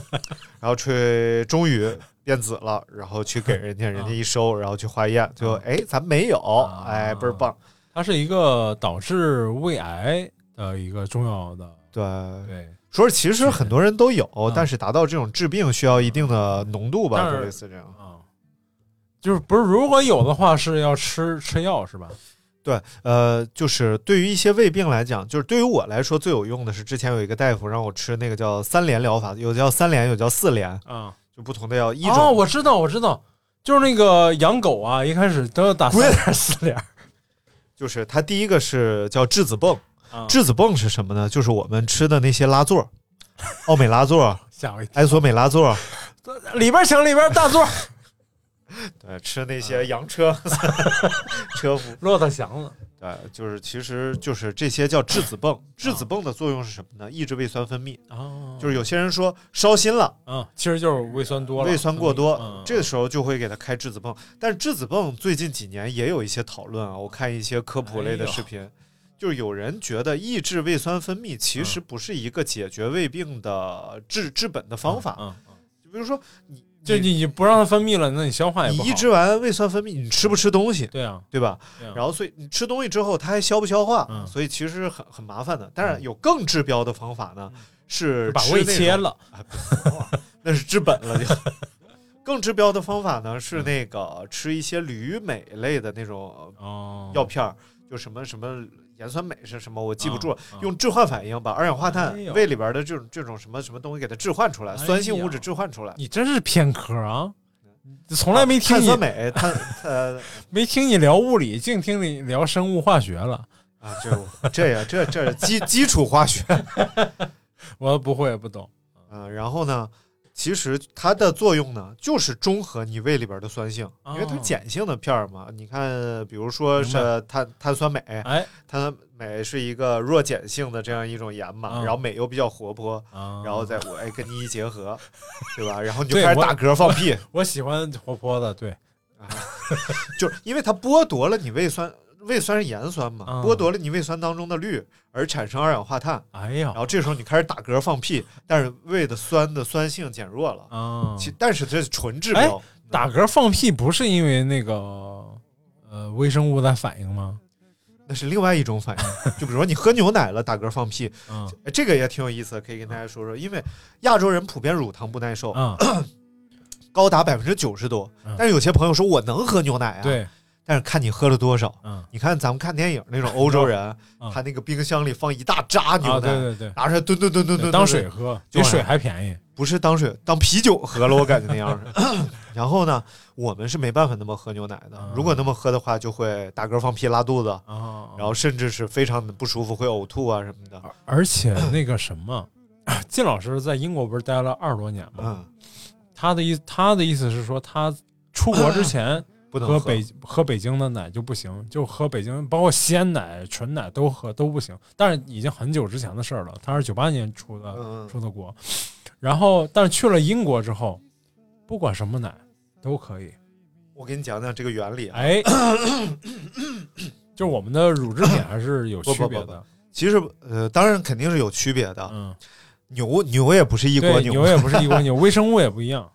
然后吹终于变紫了，然后去给人家，人家一收，然后去化验，最后哎咱没有，哎倍儿棒，它是一个导致胃癌的一个重要的对。对，说其实很多人都有，嗯但是达到这种治病需要一定的浓度吧，就类似这样。啊，就是不是如果有的话是要吃 吃药是吧？对，呃，就是对于一些胃病来讲，就是对于我来说最有用的是之前有一个大夫让我吃那个叫三联疗法，有叫三联，有叫四联，啊，就不同的药。一种、哦，我知道，我知道，就是那个养狗啊，一开始都要打三点四点 就是它第一个是叫质子泵，啊，质子泵是什么呢？就是我们吃的那些拉座，奥美拉座、吓我一跳，埃索美拉座，里边请里边大座，对，吃那些洋车车夫。骆驼祥子对，就是其实就是这些叫质子泵。质子泵的作用是什么呢？抑制胃酸分泌。哦就是有些人说烧心了，嗯，其实就是胃酸多了，胃酸过多，嗯这个时候就会给他开质子泵。但是质子泵最近几年也有一些讨论啊，我看一些科普类的视频，就是有人觉得抑制胃酸分泌其实不是一个解决胃病的治治本的方法。嗯，比如说你就你你不让它分泌了，那你消化也不好。你抑制完胃酸分泌，你吃不吃东西？对啊，对吧？对啊然后所以你吃东西之后，它还消不消化？嗯所以其实很很麻烦的。但是有更治标的方法呢，是把胃切了，那是治本了就。更治标的方法呢是那个吃一些铝镁类的那种哦，药片儿，就什么什么盐酸镁是什么我记不住了，用置换反应把二氧化碳胃里边的这种这种什么什么东西给它置换出来，哎酸性物质置换出来。你真是偏科啊！从来没听你碳酸镁，碳 呃没听你聊物理，净听你聊生物化学了。啊，这这呀，这这基基础化学，我不会不懂。嗯，然后呢，其实它的作用呢，就是中和你胃里边的酸性，因为它碱性的片儿嘛。你看，比如说是碳碳酸镁，哎碳酸镁是一个弱碱性的这样一种盐嘛，嗯然后镁又比较活泼，啊，然后再我哎跟你一结合，对吧？然后你就开始打嗝放屁，我喜欢活泼的，对，就是因为它剥夺了你胃酸。胃酸是盐酸嘛，嗯剥夺了你胃酸当中的氯，而产生二氧化碳，哎呀然后这时候你开始打嗝放屁，但是胃的酸的酸性减弱了，啊，其但是这是纯治哎标，打嗝放屁不是因为那个呃微生物在反应吗？那是另外一种反应。就比如说你喝牛奶了，打嗝放屁，这个也挺有意思的，可以跟大家说说。因为亚洲人普遍乳糖不耐受，啊，高达百分之九十多嗯。但是有些朋友说我能喝牛奶啊，，对，但是看你喝了多少。嗯你看咱们看电影那种欧洲人，嗯他那个冰箱里放一大扎牛啊，奶，对对对，拿出来吨吨吨吨吨，当水喝，比水还便宜。不是当水当啤酒喝了，我感觉那样是。然后呢，我们是没办法那么喝牛奶的嗯，如果那么喝的话，就会打嗝、放屁、拉肚子，啊，然后甚至是非常的不舒服，会呕吐啊什么的。而且那个什么，靳老师在英国不是待了二十多年吗？嗯，他的意他的意思是说，他出国之前不能喝北喝北京的奶就不行，就喝北京包括鲜奶、纯奶都喝都不行。但是已经很久之前的事儿了，他是九八年出的出的国，然后但是去了英国之后，不管什么奶都可以。我给你讲讲这个原理啊。哎，就我们的乳制品还是有不不不区别的。其实呃，当然肯定是有区别的。嗯，牛牛也不是一国，牛，牛也不是一国 牛，微生物也不一样。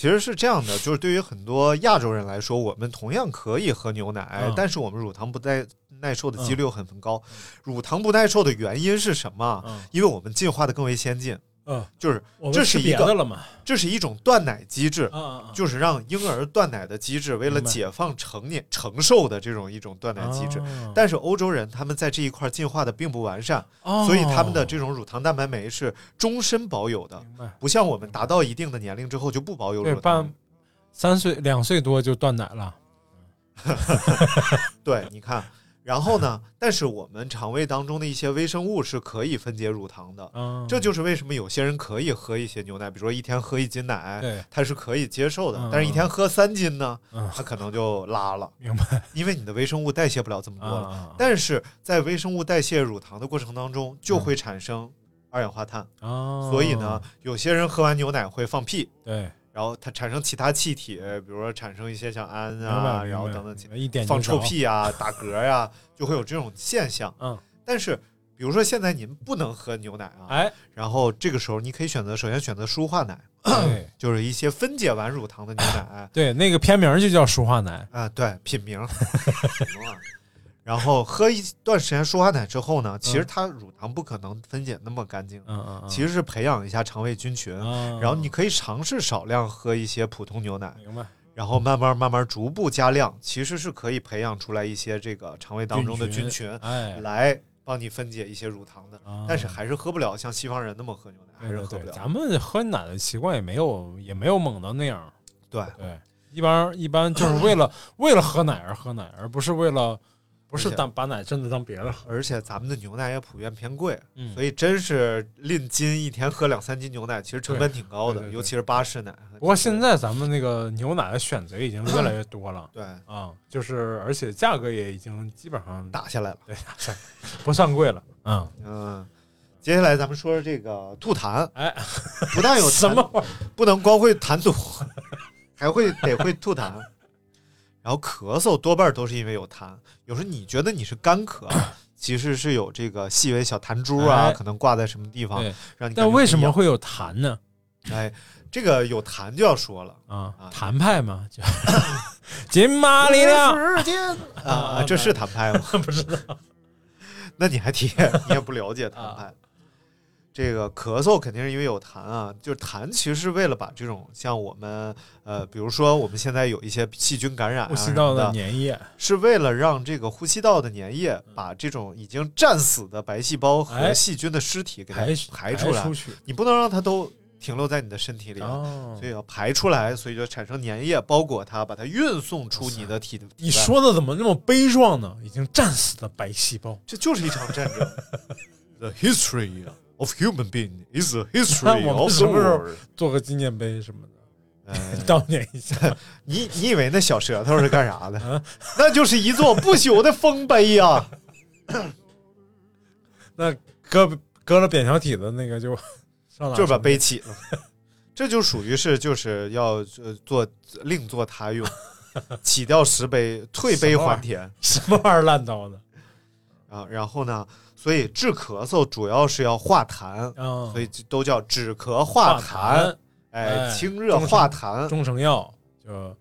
其实是这样的，就是对于很多亚洲人来说，我们同样可以喝牛奶，嗯但是我们乳糖不耐耐受的几率很很高。乳糖不耐受的原因是什么？嗯因为我们进化的更为先进，嗯，就是这是一个？这是一种断奶机制。就是让婴儿断奶的机制，为了解放成年承受的这种一种断奶机制。哦但是欧洲人他们在这一块进化的并不完善，哦所以他们的这种乳糖蛋白酶是终身保有的，不像我们达到一定的年龄之后就不保有对，乳糖半。三岁两岁多就断奶了。对，你看，然后呢？但是我们肠胃当中的一些微生物是可以分解乳糖的，嗯，这就是为什么有些人可以喝一些牛奶，比如说一天喝一斤奶，对，他是可以接受的嗯。但是一天喝三斤呢，嗯，他可能就拉了，明白。因为你的微生物代谢不了这么多了。啊但是在微生物代谢乳糖的过程当中，就会产生二氧化碳，啊，所以呢，有些人喝完牛奶会放屁。对，然后它产生其他气体，比如说产生一些像氨啊，然后等等一点放臭，屁啊、打嗝呀、就会有这种现象。嗯，但是比如说现在您不能喝牛奶啊，哎，然后这个时候你可以选择，首先选择舒化奶，对。就是一些分解完乳糖的牛奶。对，那个片名就叫舒化奶，啊，对，品名。然后喝一段时间舒化奶之后呢，其实它乳糖不可能分解那么干净，嗯嗯嗯，其实是培养一下肠胃菌群，啊，然后你可以尝试少量喝一些普通牛奶，明白然后慢慢慢慢逐步加量，其实是可以培养出来一些这个肠胃当中的菌群，哎，来帮你分解一些乳糖的。啊但是还是喝不了像西方人那么喝牛奶，还是喝不了。咱们喝奶的习惯也没有也没有猛到那样，对，对，一般一般就是为了为了喝奶而喝奶，而不是为了不是当把奶真的当别的喝。而且咱们的牛奶也普遍偏贵，嗯所以真是论斤一天喝两三斤牛奶，其实成本挺高的，对对对尤其是巴氏奶。不过现在咱们那个牛奶的选择已经越来越多了对啊，就是而且价格也已经基本上打下来了，对不算贵了。嗯，嗯。接下来咱们说说这个吐痰，哎，不但有 什么？不能光会痰吐，还会得会吐痰。然后咳嗽多半都是因为有痰，有时候你觉得你是干咳，其实是有这个细微小痰珠啊，哎可能挂在什么地方，让你但为什？么会有痰呢？哎，这个有痰就要说了啊啊，谭派嘛，就金马力量啊啊，这是痰派吗？不知道 那你还提，你也不了解痰派。这个咳嗽肯定是因为有痰啊，就是痰其实是为了把这种像我们呃，比如说我们现在有一些细菌感染啊呼吸道的粘液，是为了让这个呼吸道的粘液把这种已经战死的白细胞和哎细菌的尸体给它排排出来，出去。你不能让它都停留在你的身体里，哦所以要排出来，所以就产生粘液包裹它，把它运送出你的体。体你说的怎么那么悲壮呢？已经战死的白细胞，这就是一场战争。The history of human being is a history of the world。做个纪念碑什么的，呃 悼念一下。你你以为那小舌头是干啥的？啊那就是一座不朽的丰碑呀、那搁搁了扁桃体的那个就？就是把碑起了。这就属于是就是要呃做另作他用，起掉石碑，退碑还田什么玩意儿烂刀的啊。然后呢，所以治咳嗽主要是要化痰，啊？所以都叫止咳化痰。哎，哎清热化痰。中成药就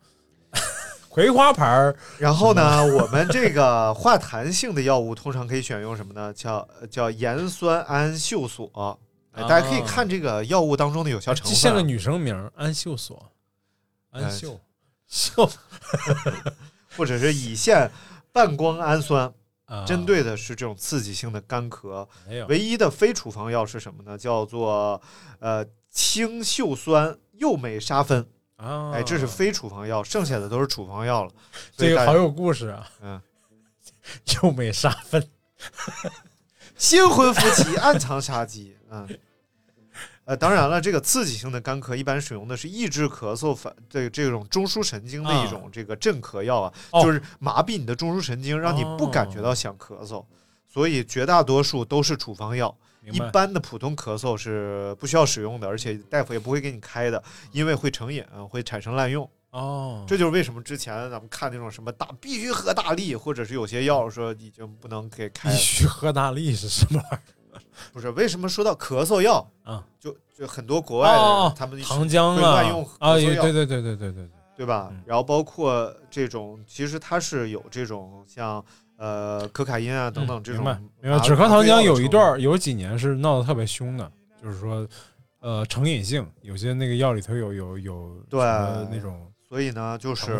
葵花牌儿然后呢，我们这个化痰性的药物通常可以选用什么呢？叫叫盐酸氨溴索。哎，大家可以看这个药物当中的有效成分像个女生名儿安秀索，安哎秀秀 或者是乙酰半胱氨酸，啊，针对的是这种刺激性的干咳。唯一的非处方药是什么呢？叫做呃氢溴酸右美沙芬。啊，哎，这是非处方药，剩下的都是处方药了。这个好有故事啊，嗯，右美沙芬，新婚夫妻暗藏杀机。嗯。呃，当然了，这个刺激性的干咳一般使用的是抑制咳嗽反这这种中枢神经的一种这个镇咳药啊，哦就是麻痹你的中枢神经，让你不感觉到想咳嗽。所以绝大多数都是处方药，一般的普通咳嗽是不需要使用的，而且大夫也不会给你开的，因为会成瘾，会产生滥用。哦，这就是为什么之前咱们看那种什么大必须喝大力，或者是有些药说已经不能给开必。须喝大力是什么玩意儿？不是为什么说到咳嗽药啊？就就很多国外的他们糖浆啊啊，对对对对对对对，对吧？嗯然后包括这种，其实它是有这种像呃可卡因啊等等这种嗯明白明白。止咳糖浆有一段有几年是闹得特别凶的，就是说，呃，成瘾性，有些那个药里头有有有对那种所以呢，就是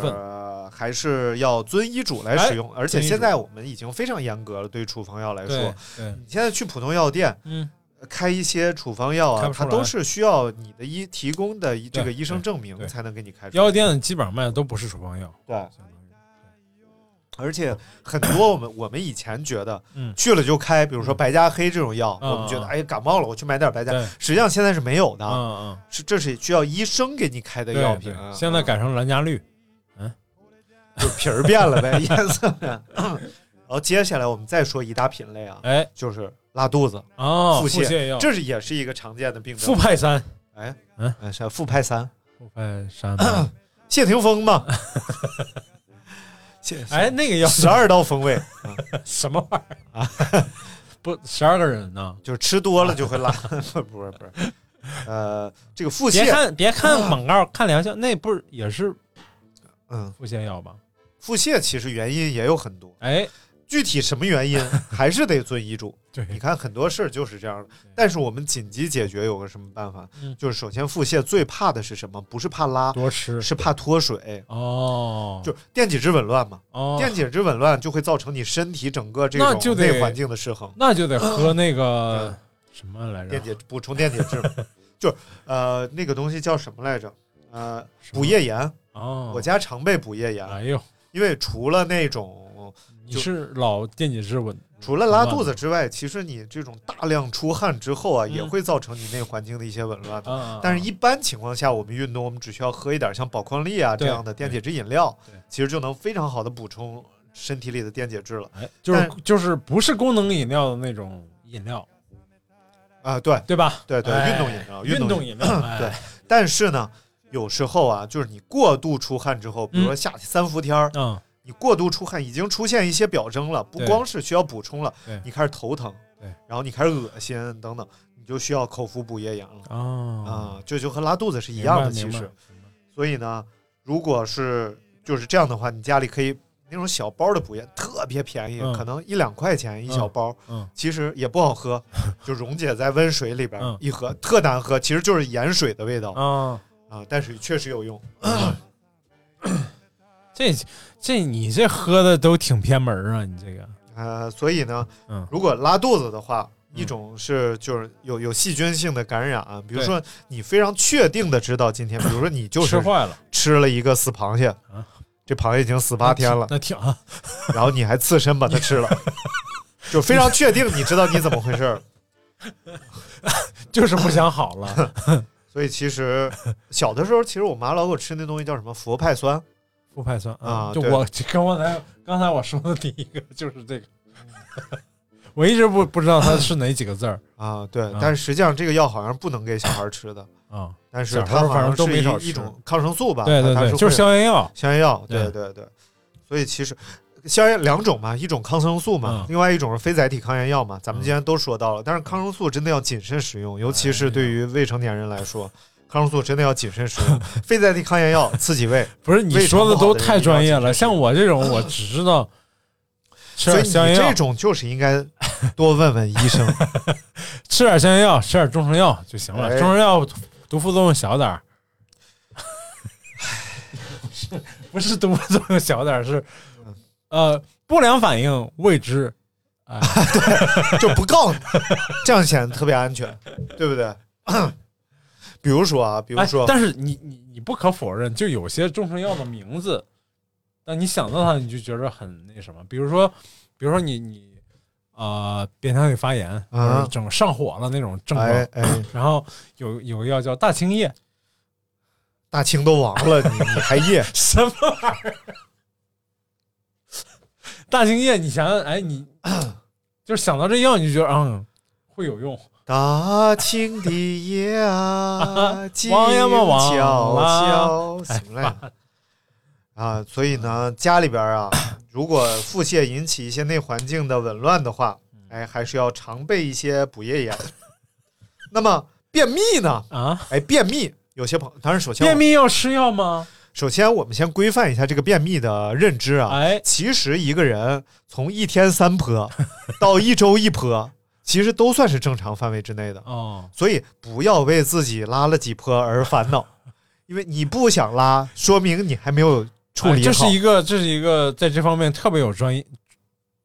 还是要遵医嘱来使用。而且现在我们已经非常严格了，对于处方药来说，你现在去普通药店嗯，开一些处方药啊，它都是需要你的医提供的这个医生证明才能给你开出来。药店基本上卖的都不是处方药，对，而且很多我们我们以前觉得，嗯。去了就开，比如说白加黑这种药，嗯我们觉得嗯。哎感冒了我去买点白加，对。实际上现在是没有的，嗯嗯，是这是需要医生给你开的药品。啊。现在改成蓝加绿，嗯。就皮儿变了呗，颜色。变。然后接下来我们再说一大品类啊，哎。就是拉肚子、哦，腹泻药，这是也是一个常见的病症。复派三，哎，嗯。嗯，是复派三，复派三。嘛，谢霆锋嘛。谢哎，那个药十二道风味，啊 什么玩意儿？啊？不，十二个人呢？就是吃多了就会拉，不是不是，呃，这个腹泻别，看别看广告，看疗效，那不是也是嗯，腹泻药吧？腹泻其实原因也有很多，哎，具体什么原因 还是得遵医嘱。对你看很多事儿就是这样的，但是我们紧急解决有个什么办法？嗯就是首先腹泻最怕的是什么？不是怕拉，多吃是怕脱水，哦，就电解质紊乱嘛。哦，电解质紊乱就会造成你身体整个这种就内环境的失衡。那就得喝那个什么来着电？解补充电解质，就是呃那个东西叫什么来着？呃，补液盐。哦，我家常备补液盐，哎呦，因为除了那种种你是老电解质稳，除了拉肚子之外，其实你这种大量出汗之后啊，也会造成你内环境的一些紊乱但是，一般情况下，我们运动，我们只需要喝一点像宝矿力啊这样的电解质饮料，其实就能非常好的补充身体里的电解质了。哎，就是就是不是功能饮料的那种饮料，啊，对对吧？对对，哎运动饮料，运动饮饮料，哎对但是呢，有时候啊，就是你过度出汗之后，比如说夏天三伏天儿，嗯，你过度出汗已经出现一些表征了，不光是需要补充了，你开始头疼，对，然后你开始恶心等等，你就需要口服补液盐了啊啊，这就和拉肚子是一一样的，其实。所以呢，如果是就是这样的话，你家里可以那种小包的补液，特别便宜，嗯可能一两块钱一小包，嗯其实也不好喝，就溶解在温水里边嗯一喝，特难喝，其实就是盐水的味道啊，啊，但是确实有用。这这你这喝的都挺偏门儿啊，你这个，呃，所以呢，嗯。如果拉肚子的话，一种是就是有有细菌性的感染啊，比如说你非常确定的知道今天，比如说你就是吃坏了，吃了一个死螃蟹啊，这螃蟹已经死八天了，那挺啊，然后你还刺身把它吃了，就非常确定你知道你怎么回事儿。就是不想好了，所以其实小的时候，其实我妈老给我吃那东西叫什么佛派酸复派酸啊就我跟我才刚才我说的第一个就是这个，我一直不不知道它是哪几个字儿啊，对啊，但是实际上这个药好像不能给小孩吃的，啊，但是小时候反正它好像是都没少一一种抗生素吧？对对对，就是消炎药，消炎药，对对对对。所以其实消炎两种嘛，一种抗生素嘛嗯，另外一种是非载体抗炎药嘛。咱们今天都说到了，但是抗生素真的要谨慎使用，尤其是对于未成年人来说，抗生素真的要谨慎使用。非甾体抗炎药刺激胃，不是你说的都太专业了，像我这种我只知道吃所以你点消炎药这，种就是应该多问问医生。吃点消炎药，吃点中成药就行了。哎中成药毒副作用小点儿，不是毒副作用小点儿，是呃不良反应未知。哎，就不告诉你，这样显得特别安全，对不对？比如说啊，比如说哎，但是你你你不可否认，就有些中成药的名字，当你想到它，你就觉得很那什么。比如说，比如说你你呃扁桃体发炎，整上火了那种症状，哎哎，然后有有个药叫大青叶，大清都亡了，你你还叶 什么玩意儿？大青叶，你想想，哎，你 就是想到这药，你就觉得嗯会有用。大清的夜啊，静悄悄，行嘞。啊，所以呢，家里边啊，如果腹泻引起一些内环境的紊乱的话，哎，还是要常备一些补液盐。那么便秘呢？啊，哎，便秘，有些朋当然首先便秘要吃药吗？首先，我们先规范一下这个便秘的认知啊。哎，其实一个人从一天三泼到一周一泼，其实都算是正常范围之内的。哦，所以不要为自己拉了几坡而烦恼，因为你不想拉，说明你还没有处理好。哎这是一个这是一个在这方面特别有专业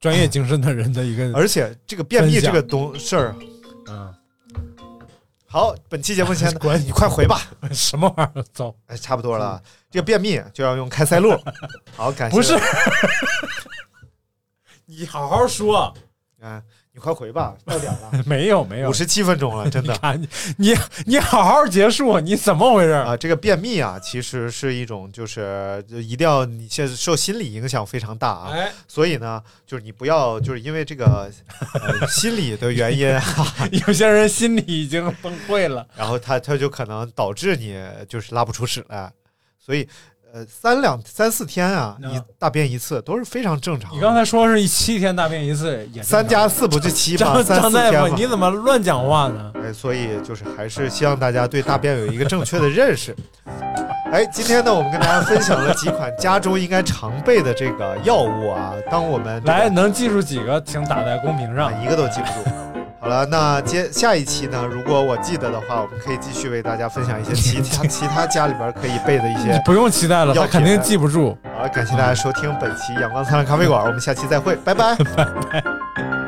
专业精神的人的一个，而且这个便秘这个东事儿，嗯，好，本期节目先 管你快回吧。什么玩意儿？走，哎，差不多了，这个便秘就要用开塞露。好，感谢。不是，你好好说，啊，你快回吧，到点了，没有没有五，十七分钟了，真的你。你你你好好结束，你怎么回事？啊，这个便秘啊，其实是一种，就是就一定要你现在受心理影响非常大啊，哎，所以呢，就是你不要就是因为这个呃心理的原因啊，有些人心理已经崩溃了。然后他他就可能导致你就是拉不出屎来，所以呃三两三四天啊，嗯你大便一次都是非常正常的。你刚才说是七天大便一次，也三加四不就七吗？张大夫，你怎么乱讲话呢？哎，所以就是还是希望大家对大便有一个正确的认识。哎，今天呢，我们跟大家分享了几款家中应该常备的这个药物啊。当我们这个来，能记住几个，请打在公屏上啊，。一个都记不住。好了，那接下一期呢，如果我记得的话，我们可以继续为大家分享一些其他其他家里边可以备的一些。你不用期待了，药他肯定记不住。好了，感谢大家收听本期阳光灿烂咖啡馆，我们下期再会，拜拜。拜拜。